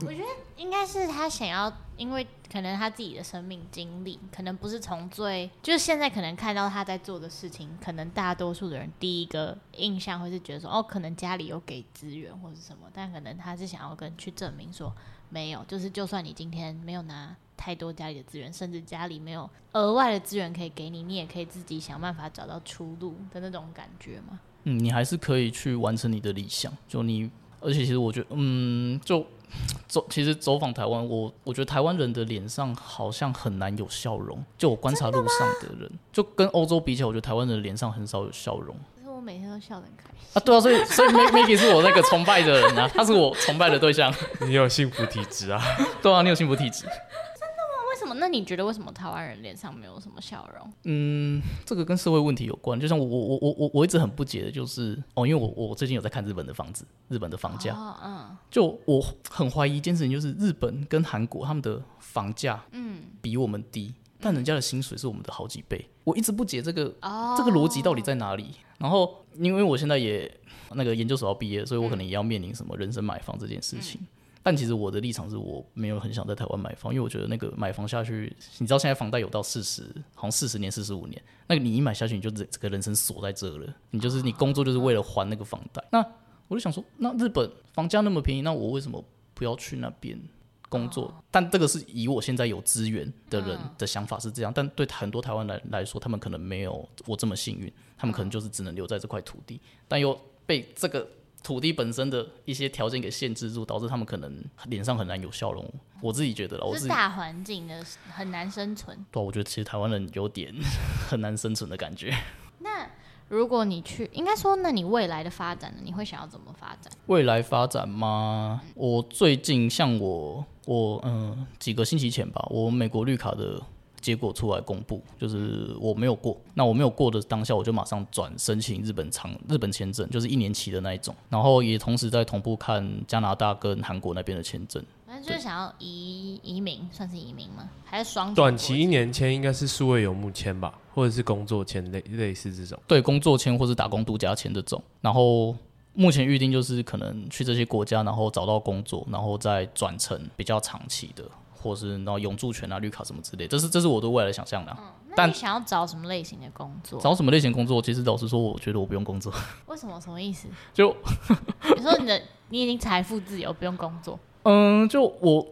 我觉得应该是他想要，因为可能他自己的生命经历，可能不是从最，就是现在可能看到他在做的事情，可能大多数的人第一个印象会是觉得说，哦，可能家里有给资源或是什么，但可能他是想要跟去证明说，没有，就是就算你今天没有拿太多家里的资源，甚至家里没有额外的资源可以给你，你也可以自己想办法找到出路的那种感觉嘛。嗯，你还是可以去完成你的理想，就你。而且其实我觉得，嗯，就走，其实走访台湾，我我觉得台湾人的脸上好像很难有笑容。就我观察路上的人，就跟欧洲比起来，我觉得台湾人的脸上很少有笑容。可是我每天都笑得很开心啊！对啊，所以所以 Maggie 是我那个崇拜的人啊，他是我崇拜的对象。你有幸福体质啊？对啊，你有幸福体质。那你觉得为什么台湾人脸上没有什么笑容？嗯，这个跟社会问题有关。就像我我我我我我一直很不解的就是哦，因为我我最近有在看日本的房子，日本的房价，哦，嗯，就我很怀疑一件事情，就是日本跟韩国他们的房价嗯比我们低，嗯，但人家的薪水是我们的好几倍。我一直不解这个哦，这个逻辑到底在哪里？然后因为我现在也那个研究所要毕业，所以我可能也要面临什么人生买房这件事情。嗯但其实我的立场是我没有很想在台湾买房，因为我觉得那个买房下去，你知道现在房贷有到四十，好像四十年、四十五年，那个你一买下去，你就整个人生锁在这了。你就是你工作就是为了还那个房贷。那我就想说，那日本房价那么便宜，那我为什么不要去那边工作？但这个是以我现在有资源的人的想法是这样，但对很多台湾人来说，他们可能没有我这么幸运，他们可能就是只能留在这块土地，但又被这个。土地本身的一些条件给限制住，导致他们可能脸上很难有笑容。我自己觉得，我是大环境的很难生存。对，我觉得其实台湾人有点很难生存的感觉。那如果你去，应该说，那你未来的发展呢？你会想要怎么发展？未来发展吗？我最近像我，我嗯，几个星期前吧，我美国绿卡的。结果出来公布，就是我没有过。那我没有过的当下，我就马上转申请日本长日本签证，就是一年期的那一种。然后也同时在同步看加拿大跟韩国那边的签证。反正就是想要移移民，算是移民吗？还是双短期一年签？应该是数位游牧签吧，或者是工作签类类似这种。对，工作签或是打工度假签这种。然后目前预定就是可能去这些国家，然后找到工作，然后再转成比较长期的。或是然后永住权啊、绿卡什么之类，这是这是我对未来的想象的、那你想要找什么类型的工作？找什么类型工作？其实老实说，我觉得我不用工作。为什么？什么意思？就 你说你的你已经财富自由，不用工作。嗯，就我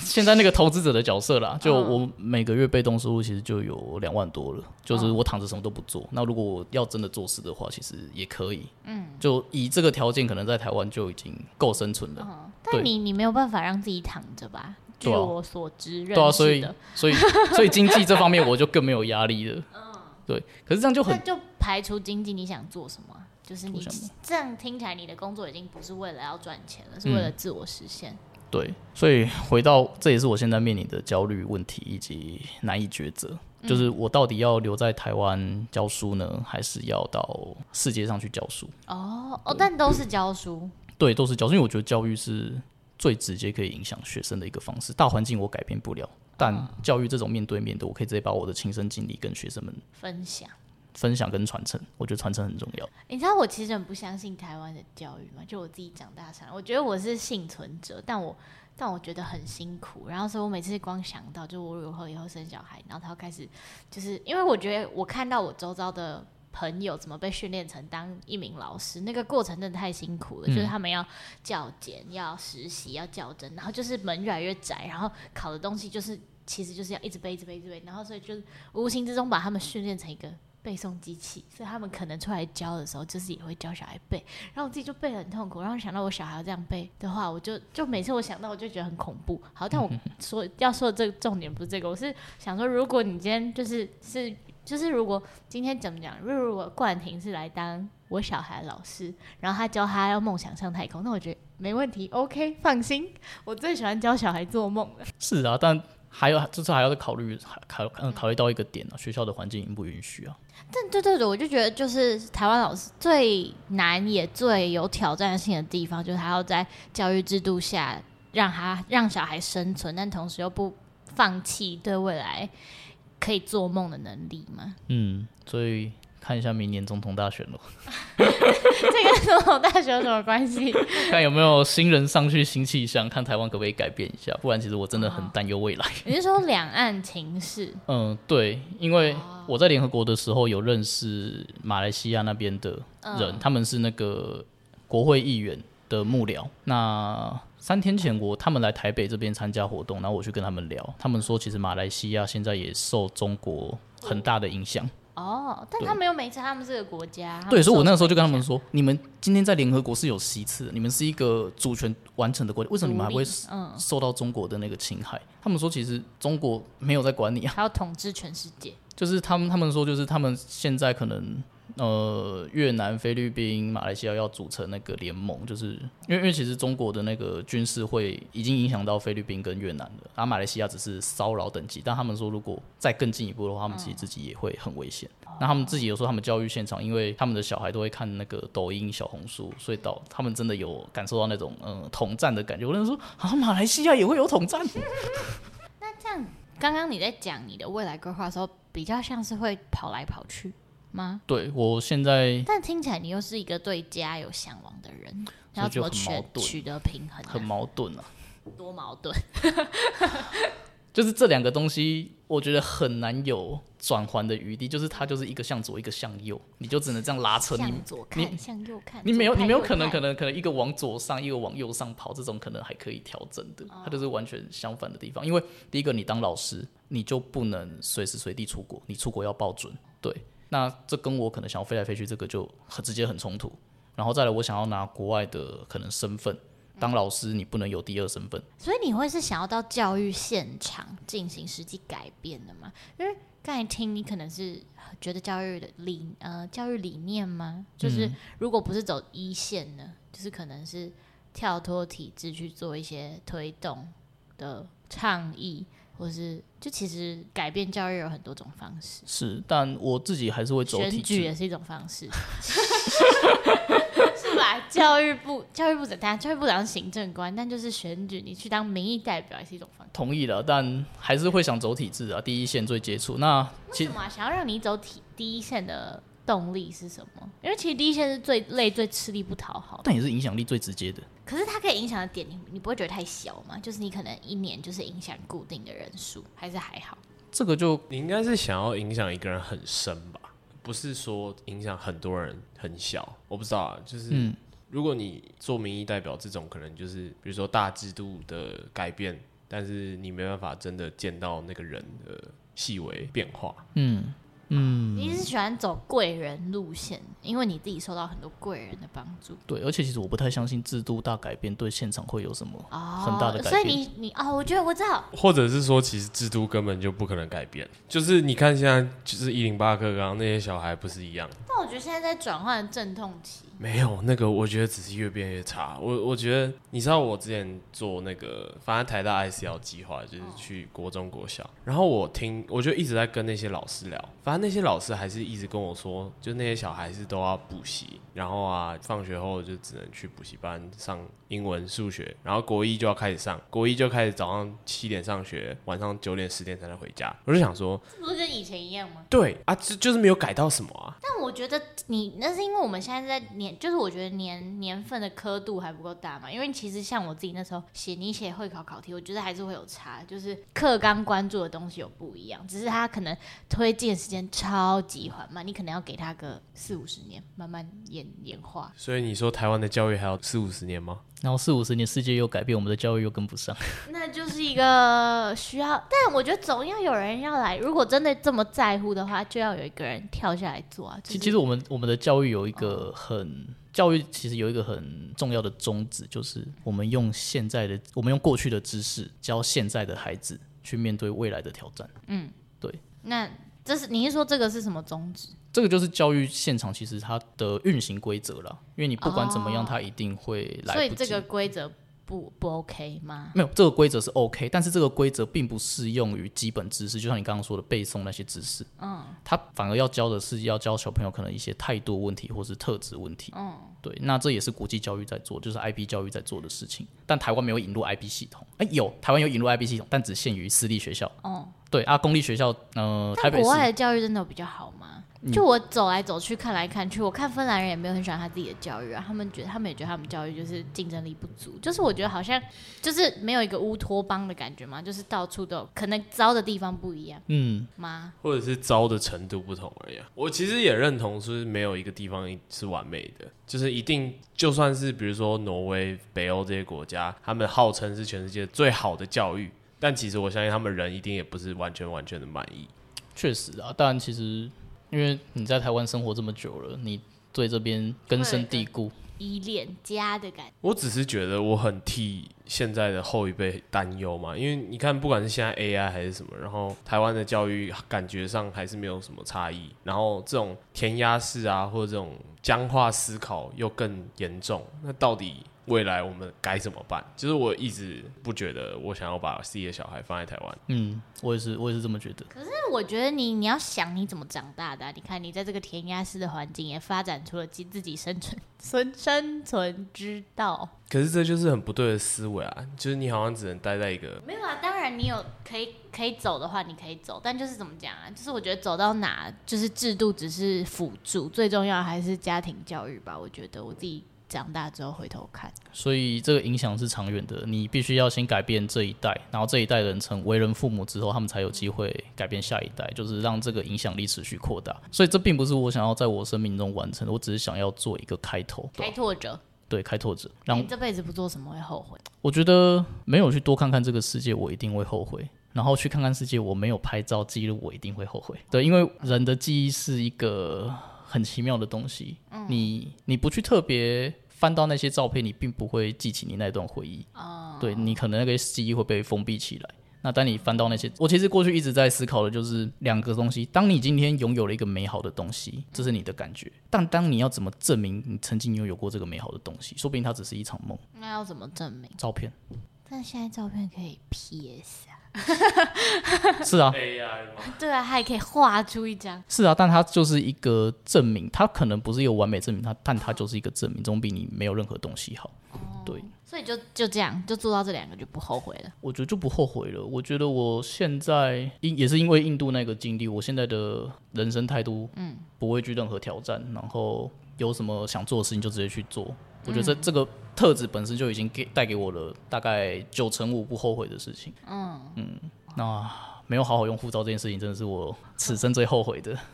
现在那个投资者的角色啦，就我每个月被动收入其实就有两万多了，就是我躺着什么都不做。那如果我要真的做事的话，其实也可以。嗯，就以这个条件，可能在台湾就已经够生存了。嗯，但你你没有办法让自己躺着吧？据我所知，对啊，所以所以 所以经济这方面我就更没有压力了。嗯，对。可是这样就很就排除经济，你想做什么？就是你这样听起来，你的工作已经不是为了要赚钱了，是为了自我实现。对，所以回到这也是我现在面临的焦虑问题以及难以抉择，就是我到底要留在台湾教书呢，还是要到世界上去教书？哦哦，但都是教书。对，都是教书，因为我觉得教育是最直接可以影响学生的一个方式。大环境我改变不了，但教育这种面对面的，我可以直接把我的亲身经历跟学生们分享。分享跟传承，我觉得传承很重要。你知道我其实很不相信台湾的教育吗？就我自己长大上来，我觉得我是幸存者，但我但我觉得很辛苦。然后所以我每次光想到，就我如何以后生小孩，然后他要开始，就是因为我觉得我看到我周遭的朋友怎么被训练成当一名老师，那个过程真的太辛苦了。嗯、就是他们要教检、要实习、要校正，然后就是门越来越窄，然后考的东西就是其实就是要一直背、一直背、一直背，然后所以就是无形之中把他们训练成一个。背诵机器，所以他们可能出来教的时候，就是也会教小孩背，然后我自己就背得很痛苦。然后想到我小孩要这样背的话，我就就每次我想到，我就觉得很恐怖。好，但我说要说的这个重点不是这个，我是想说，如果你今天就是是就是如果今天怎么讲，如果冠廷是来当我小孩老师，然后他教他要梦想上太空，那我觉得没问题，OK，放心。我最喜欢教小孩做梦了。是啊，但。还有这次还要再考虑考嗯考虑到一个点啊，学校的环境允不允许啊？但对对对，我就觉得就是台湾老师最难也最有挑战性的地方，就是他要在教育制度下让他让小孩生存，但同时又不放弃对未来可以做梦的能力吗。嗯，所以。看一下明年总统大选咯，这跟总统大选有什么关系？看有没有新人上去新气象，看台湾可不可以改变一下。不然，其实我真的很担忧未来。你是说两岸情势？嗯，对，因为我在联合国的时候有认识马来西亚那边的人，嗯，他们是那个国会议员的幕僚。那三天前我他们来台北这边参加活动，然后我去跟他们聊，他们说其实马来西亚现在也受中国很大的影响。哦，但他们又没差，他们这个国家。对，所以我那个时候就跟他们说：“你们今天在联合国是有席次的，你们是一个主权完成的国家，为什么你们还会受到中国的那个侵害？”嗯、他们说：“其实中国没有在管你啊，还要统治全世界。”就是他们，他们说，就是他们现在可能。呃，越南、菲律宾、马来西亚要组成那个联盟，就是因为因为其实中国的那个军事会已经影响到菲律宾跟越南了，而马来西亚只是骚扰等级。但他们说，如果再更进一步的话，他们其实自己也会很危险。嗯、那他们自己有时候他们教育现场，因为他们的小孩都会看那个抖音、小红书，所以导他们真的有感受到那种嗯统战的感觉。我跟他说啊，马来西亚也会有统战。那这样，刚刚你在讲你的未来规划的时候，比较像是会跑来跑去。吗？对，我现在，但听起来你又是一个对家有向往的人，要怎么取取得平衡？很矛盾啊，多矛盾。就是这两个东西，我觉得很难有转换的余地。就是它就是一个向左，一个向右，你就只能这样拉扯。向左看，向右看，你没有，你没有可能，可能，可能一个往左上，一个往右上跑，这种可能还可以调整的。它就是完全相反的地方。因为第一个，你当老师，你就不能随时随地出国，你出国要报准，对。那这跟我可能想要飞来飞去，这个就很直接很冲突。然后再来，我想要拿国外的可能身份当老师，你不能有第二身份。所以你会是想要到教育现场进行实际改变的吗？因为刚才听你可能是觉得教育的理呃教育理念吗？就是如果不是走一线呢，就是可能是跳脱体制去做一些推动的倡议。或是，就其实改变教育有很多种方式。是，但我自己还是会走体制。选举也是一种方式，是吧？教育部教育部长，教育部长是行政官，但就是选举，你去当民意代表也是一种方式。同意了，但还是会想走体制啊，第一线最接触。那为什么、啊、想要让你走体第一线的动力是什么？因为其实第一线是最累、最吃力不讨好，但也是影响力最直接的。可是它可以影响的点，你你不会觉得太小吗？就是你可能一年就是影响固定的人数，还是还好？这个就你应该是想要影响一个人很深吧，不是说影响很多人很小。我不知道啊，就是如果你做民意代表这种，可能就是比如说大制度的改变，但是你没办法真的见到那个人的细微变化。嗯。嗯，你是喜欢走贵人路线，因为你自己受到很多贵人的帮助。对，而且其实我不太相信制度大改变对现场会有什么很大的改变。哦，所以你你哦，我觉得我知道，或者是说，其实制度根本就不可能改变。就是你看现在，就是一零八课纲那些小孩不是一样？但我觉得现在在转换阵痛期。没有那个，我觉得只是越变越差。我我觉得，你知道我之前做那个，反正台大 ICL 计划就是去国中国小，然后我听，我就一直在跟那些老师聊，反正那些老师还是一直跟我说，就那些小孩是都要补习，然后啊，放学后就只能去补习班上英文、数学，然后国一就要开始上，国一就开始早上七点上学，晚上九点十点才能回家。我就想说，这不是跟以前一样吗？对啊，就就是没有改到什么啊。但我觉得你那是因为我们现在在年。就是我觉得年年份的刻度还不够大嘛，因为其实像我自己那时候写你写会考考题，我觉得还是会有差，就是课纲关注的东西有不一样，只是他可能推进时间超级缓慢，你可能要给他个四五十年慢慢演演化。所以你说台湾的教育还要四五十年吗？然后四五十年世界又改变，我们的教育又跟不上，那就是一个需要。但我觉得总要有人要来，如果真的这么在乎的话，就要有一个人跳下来做啊。其其实我们我们的教育有一个很、哦、教育，其实有一个很重要的宗旨，就是我们用现在的我们用过去的知识教现在的孩子去面对未来的挑战。嗯，对。那这是你是说这个是什么宗旨？这个就是教育现场其实它的运行规则了，因为你不管怎么样，它一定会来。所以这个规则不不 OK 吗？没有，这个规则是 OK，但是这个规则并不适用于基本知识，就像你刚刚说的背诵那些知识。嗯，他反而要教的是要教小朋友可能一些态度问题或是特质问题。嗯，对，那这也是国际教育在做，就是 IB 教育在做的事情。但台湾没有引入 IB 系统，哎，有台湾有引入 IB 系统，但只限于私立学校。哦，对啊，公立学校，呃，台北国外的教育真的比较好吗？就我走来走去看来看去，我看芬兰人也没有很喜欢他自己的教育啊。他们觉得，他们也觉得他们教育就是竞争力不足。就是我觉得好像就是没有一个乌托邦的感觉嘛，就是到处都有可能糟的地方不一样，嗯吗？或者是糟的程度不同而已。我其实也认同是没有一个地方是完美的，就是一定就算是比如说挪威、北欧这些国家，他们号称是全世界最好的教育，但其实我相信他们人一定也不是完全完全的满意。确实啊，但其实。因为你在台湾生活这么久了，你对这边根深蒂固、依恋家的感觉。我只是觉得我很替现在的后一辈担忧嘛，因为你看，不管是现在 AI 还是什么，然后台湾的教育感觉上还是没有什么差异，然后这种填鸭式啊，或者这种僵化思考又更严重，那到底？未来我们该怎么办？就是我一直不觉得我想要把自己的小孩放在台湾。嗯，我也是，我也是这么觉得。可是我觉得你你要想你怎么长大的啊？你看你在这个填鸭式的环境也发展出了自自己生存生生存之道。可是这就是很不对的思维啊！就是你好像只能待在一个没有啊。当然你有可以可以走的话，你可以走，但就是怎么讲啊？就是我觉得走到哪就是制度只是辅助，最重要还是家庭教育吧。我觉得我自己。长大之后回头看，所以这个影响是长远的。你必须要先改变这一代，然后这一代人成为人父母之后，他们才有机会改变下一代，就是让这个影响力持续扩大。所以这并不是我想要在我生命中完成的，我只是想要做一个开头，开拓者。对，开拓者。让你这辈子不做什么会后悔？我觉得没有去多看看这个世界，我一定会后悔。然后去看看世界，我没有拍照记录，我一定会后悔。对，因为人的记忆是一个。很奇妙的东西，嗯、你你不去特别翻到那些照片，你并不会记起你那段回忆。哦，对，你可能那个记忆会被封闭起来。那当你翻到那些，我其实过去一直在思考的就是两个东西。当你今天拥有了一个美好的东西，这是你的感觉。但当你要怎么证明你曾经拥有过这个美好的东西？说不定它只是一场梦。那要怎么证明？照片。但现在照片可以 PS 啊。是啊，对啊，还可以画出一张。是啊，但它就是一个证明，它可能不是一个完美证明，它但它就是一个证明，总比你没有任何东西好。哦、对，所以就就这样，就做到这两个就不后悔了。我觉得就不后悔了。我觉得我现在因也是因为印度那个经历，我现在的人生态度，嗯，不畏惧任何挑战，然后有什么想做的事情就直接去做。我觉得这这个特质本身就已经给带给我了大概九成五不后悔的事情。嗯嗯，那没有好好用护照这件事情，真的是我此生最后悔的。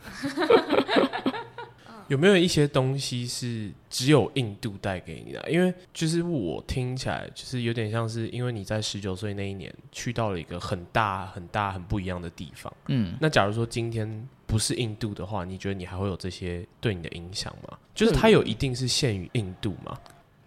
有没有一些东西是只有印度带给你的？因为就是我听起来就是有点像是，因为你在十九岁那一年去到了一个很大很大很不一样的地方。嗯，那假如说今天不是印度的话，你觉得你还会有这些对你的影响吗？就是它有一定是限于印度吗？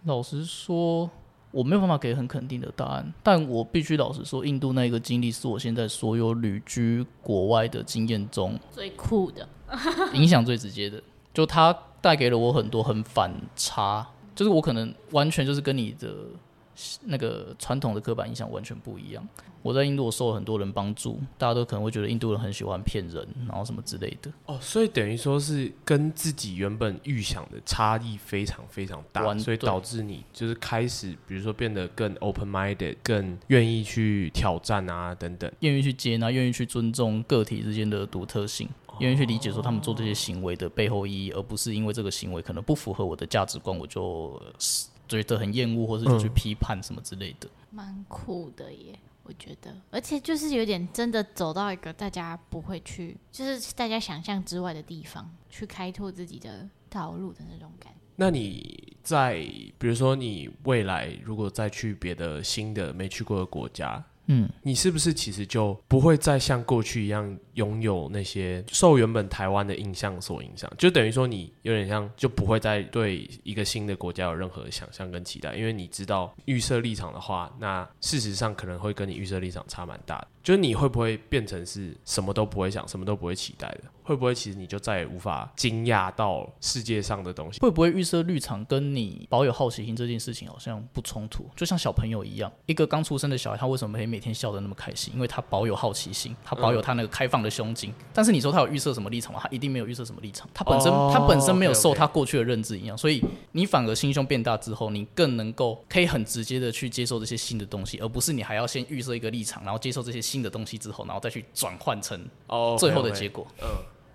老实说，我没有办法给很肯定的答案，但我必须老实说，印度那个经历是我现在所有旅居国外的经验中最酷的，影响最直接的。就它带给了我很多很反差，就是我可能完全就是跟你的那个传统的刻板印象完全不一样。我在印度我受了很多人帮助，大家都可能会觉得印度人很喜欢骗人，然后什么之类的。哦，所以等于说是跟自己原本预想的差异非常非常大，所以导致你就是开始，比如说变得更 open minded，更愿意去挑战啊等等，愿意去接纳，愿意去尊重个体之间的独特性。愿意去理解说他们做这些行为的背后意义，而不是因为这个行为可能不符合我的价值观，我就觉得很厌恶，或是就去批判什么之类的。蛮酷的耶，我觉得，而且就是有点真的走到一个大家不会去，就是大家想象之外的地方，去开拓自己的道路的那种感觉。那你在比如说你未来如果再去别的新的没去过的国家，嗯，你是不是其实就不会再像过去一样？拥有那些受原本台湾的印象所影响，就等于说你有点像就不会再对一个新的国家有任何想象跟期待，因为你知道预设立场的话，那事实上可能会跟你预设立场差蛮大的。就你会不会变成是什么都不会想，什么都不会期待的？会不会其实你就再也无法惊讶到世界上的东西？会不会预设立场跟你保有好奇心这件事情好像不冲突？就像小朋友一样，一个刚出生的小孩，他为什么可以每天笑得那么开心？因为他保有好奇心，他保有他那个开放的胸襟。嗯、但是你说他有预设什么立场吗？他一定没有预设什么立场。他本身、哦、他本身没有受他过去的认知影响.所以你反而心胸变大之后，你更能够可以很直接的去接受这些新的东西，而不是你还要先预设一个立场，然后接受这些新的东西之后，然后再去转换成哦最后的结果。嗯。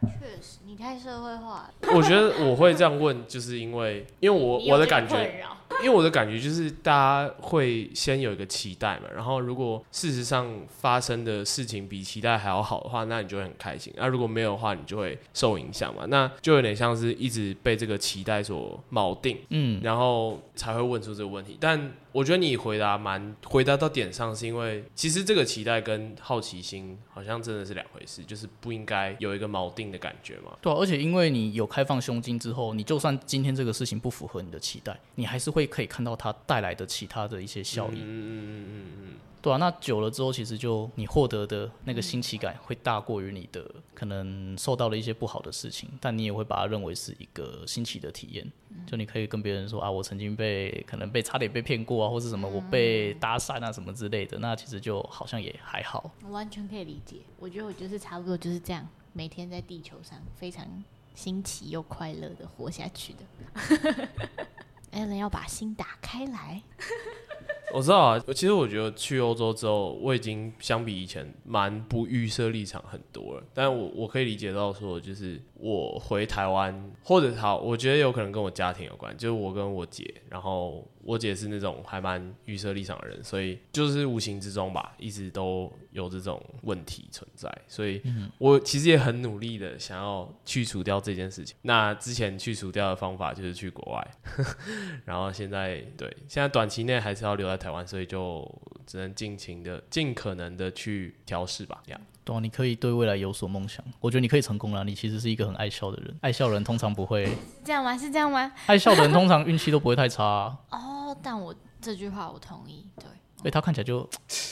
确实，你太社会化了。我觉得我会这样问，就是因为，因为我我的感觉，因为我的感觉就是大家会先有一个期待嘛，然后如果事实上发生的事情比期待还要好的话，那你就会很开心；那如果没有的话，你就会受影响嘛。那就有点像是一直被这个期待所锚定，嗯，然后才会问出这个问题。但我觉得你回答蛮回答到点上，是因为其实这个期待跟好奇心好像真的是两回事，就是不应该有一个锚定的感觉嘛。对啊，而且因为你有开放胸襟之后，你就算今天这个事情不符合你的期待，你还是会可以看到它带来的其他的一些效应。嗯嗯嗯嗯嗯嗯。对啊，那久了之后，其实就你获得的那个新奇感会大过于你的可能受到了一些不好的事情，但你也会把它认为是一个新奇的体验。就你可以跟别人说啊，我曾经被可能被差点被骗过啊，或是什么我被搭讪啊什么之类的，那其实就好像也还好。我完全可以理解，我觉得我就是差不多就是这样，每天在地球上非常新奇又快乐的活下去的。Allen 要把心打开来。我知道啊，其实我觉得去欧洲之后，我已经相比以前蛮不预设立场很多了。但我我可以理解到说，就是我回台湾，或者好，我觉得有可能跟我家庭有关，就是我跟我姐，然后。我姐是那种还蛮预设立场的人，所以就是无形之中吧，一直都有这种问题存在。所以我其实也很努力的想要去除掉这件事情。那之前去除掉的方法就是去国外，然后现在对，现在短期内还是要留在台湾，所以就只能尽情的、尽可能的去调试吧。这样。对啊，你可以对未来有所梦想。我觉得你可以成功了。你其实是一个很爱笑的人，爱笑的人通常不会这样吗？是这样吗？爱笑的人通常运气都不会太差啊。哦，但我这句话我同意。对，所以他看起来就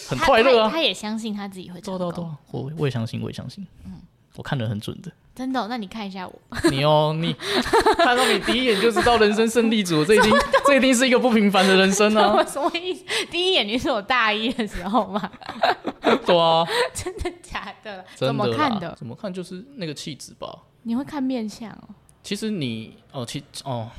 很快乐啊他他。他也相信他自己会成功。对对对，我我也相信，我也相信。嗯，我看得很准的。真的、哦？那你看一下我。你哦，你看到你第一眼就知道人生胜利组，这一定 这一定是一个不平凡的人生啊！什么意思？第一眼你是我大一的时候吗？对啊。真的假的？怎么看的？怎么看就是那个气质吧。你会看面相哦。其实你哦，其哦，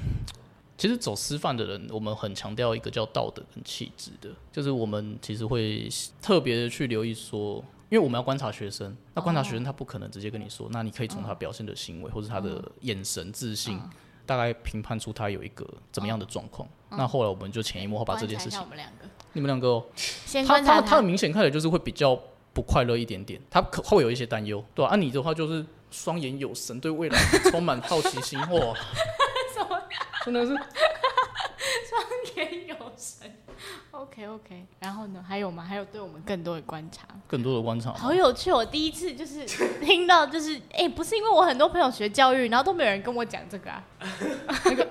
其实走师范的人，我们很强调一个叫道德跟气质的，就是我们其实会特别的去留意说。因为我们要观察学生，那观察学生他不可能直接跟你说，那你可以从他表现的行为或者他的眼神、自信，大概评判出他有一个怎么样的状况。那后来我们就潜移默化把这件事情，你们两个，他他他很明显看起来就是会比较不快乐一点点，他可会有一些担忧，对吧？啊，你的话就是双眼有神，对未来 充满好奇心，哇，真的是。双眼有神。OK OK，然后呢？还有吗？还有对我们更多的观察，更多的观察，好有趣！我第一次就是 听到，就是哎、欸，不是因为我很多朋友学教育，然后都没有人跟我讲这个啊。那个，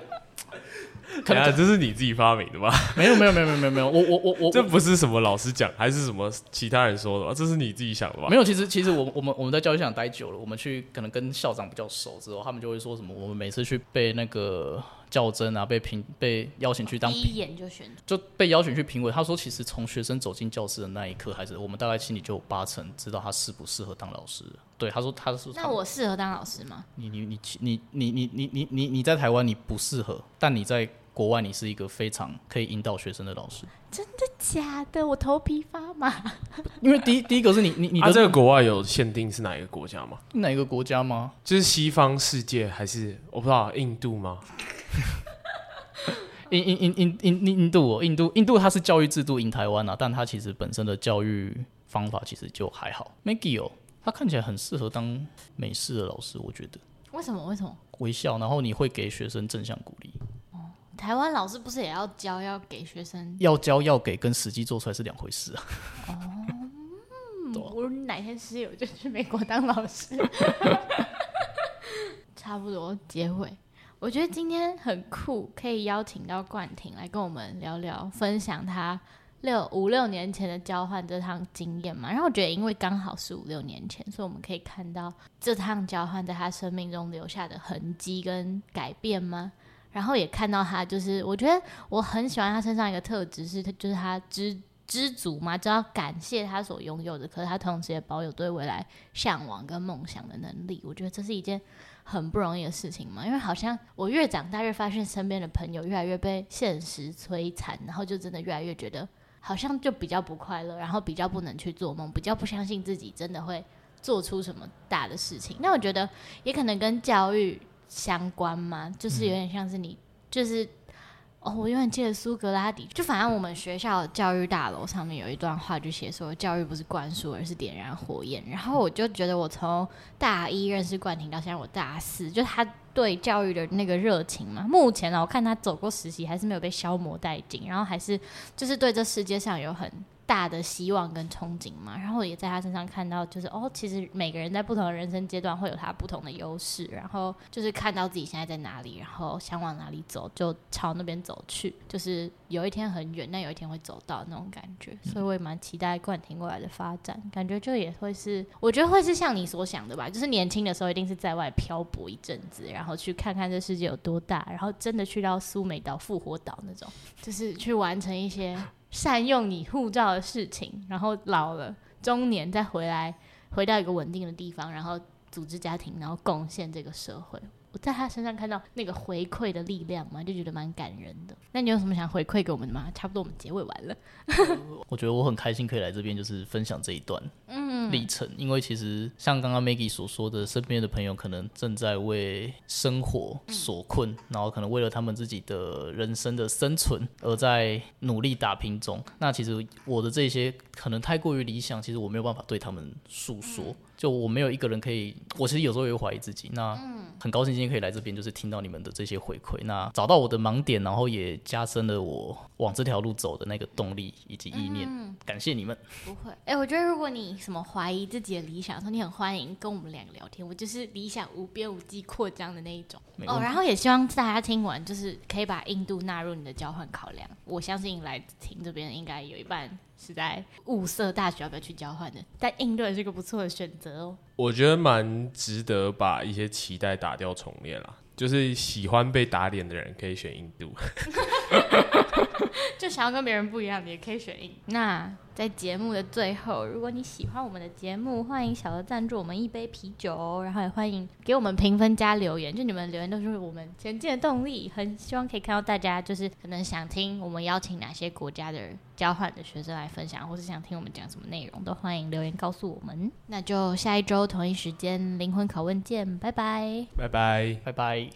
可能这是你自己发明的吧？没有没有没有没有没有没有，我我我我，这不是什么老师讲，还是什么其他人说的吧？这是你自己想的吧？没有，其实其实我我们我们在教育现场待久了，我们去可能跟校长比较熟之后，他们就会说什么？我们每次去背那个。较真啊，被评被邀请去当第一眼就选，就被邀请去评委。他说，其实从学生走进教室的那一刻，还是我们大概心里就有八成知道他适不适合当老师。对，他说他是。那我适合当老师吗？你你你你你你你你你你在台湾你不适合，但你在国外你是一个非常可以引导学生的老师。真的假的？我头皮发麻。因为第一第一个是你你你的、啊、这个国外有限定是哪一个国家吗？哪一个国家吗？就是西方世界还是我不知道印度吗？印印印印印印度，印度印度，它是教育制度赢台湾啊，但它其实本身的教育方法其实就还好。Maggie 哦，他看起来很适合当美式的老师，我觉得。为什么？为什么？微笑，然后你会给学生正向鼓励。哦，台湾老师不是也要教，要给学生？要教要给，跟实际做出来是两回事啊。哦。我我哪天失业我就去美国当老师。差不多结尾，我觉得今天很酷，可以邀请到冠廷来跟我们聊聊，分享他六五六年前的交换这趟经验嘛。然后我觉得，因为刚好是五六年前，所以我们可以看到这趟交换在他生命中留下的痕迹跟改变吗？然后也看到他，就是我觉得我很喜欢他身上一个特质，是他就是他知知足嘛，知道感谢他所拥有的，可是他同时也保有对未来向往跟梦想的能力。我觉得这是一件。很不容易的事情嘛，因为好像我越长大越发现身边的朋友越来越被现实摧残，然后就真的越来越觉得好像就比较不快乐，然后比较不能去做梦，比较不相信自己真的会做出什么大的事情。那我觉得也可能跟教育相关嘛，就是有点像是你就是。哦，我永远记得苏格拉底。就反正我们学校教育大楼上面有一段话，就写说教育不是灌输，而是点燃火焰。然后我就觉得，我从大一认识冠廷到现在，我大四，就他对教育的那个热情嘛。目前呢，我看他走过实习，还是没有被消磨殆尽，然后还是就是对这世界上有很。大的希望跟憧憬嘛，然后也在他身上看到，就是哦，其实每个人在不同的人生阶段会有他不同的优势，然后就是看到自己现在在哪里，然后想往哪里走，就朝那边走去，就是有一天很远，但有一天会走到那种感觉，所以我也蛮期待冠廷未来的发展，感觉就也会是，我觉得会是像你所想的吧，就是年轻的时候一定是在外漂泊一阵子，然后去看看这世界有多大，然后真的去到苏梅岛、复活岛那种，就是去完成一些。善用你护照的事情，然后老了中年再回来，回到一个稳定的地方，然后组织家庭，然后贡献这个社会。我在他身上看到那个回馈的力量嘛，就觉得蛮感人的。那你有什么想回馈给我们的吗？差不多我们结尾完了。我觉得我很开心可以来这边，就是分享这一段嗯历程。嗯、因为其实像刚刚 Maggie 所说的，身边的朋友可能正在为生活所困，嗯、然后可能为了他们自己的人生的生存而在努力打拼中。那其实我的这些可能太过于理想，其实我没有办法对他们诉说。嗯就我没有一个人可以，我其实有时候也会怀疑自己。那很高兴今天可以来这边，就是听到你们的这些回馈，那找到我的盲点，然后也加深了我往这条路走的那个动力以及意念。嗯、感谢你们。不会，哎、欸，我觉得如果你什么怀疑自己的理想的时候，你很欢迎跟我们两个聊天。我就是理想无边无际扩张的那一种。哦，然后也希望大家听完，就是可以把印度纳入你的交换考量。我相信来听这边应该有一半。是在物色大学要不要去交换的，但印度也是个不错的选择哦。我觉得蛮值得把一些期待打掉重练啦。就是喜欢被打脸的人可以选印度，就想要跟别人不一样，你也可以选印。那在节目的最后，如果你喜欢我们的节目，欢迎小额赞助我们一杯啤酒，然后也欢迎给我们评分加留言。就你们留言都是我们前进的动力，很希望可以看到大家就是可能想听我们邀请哪些国家的交换的学生来分享，或是想听我们讲什么内容，都欢迎留言告诉我们。那就下一周同一时间灵魂拷问见，拜拜，拜拜，拜拜。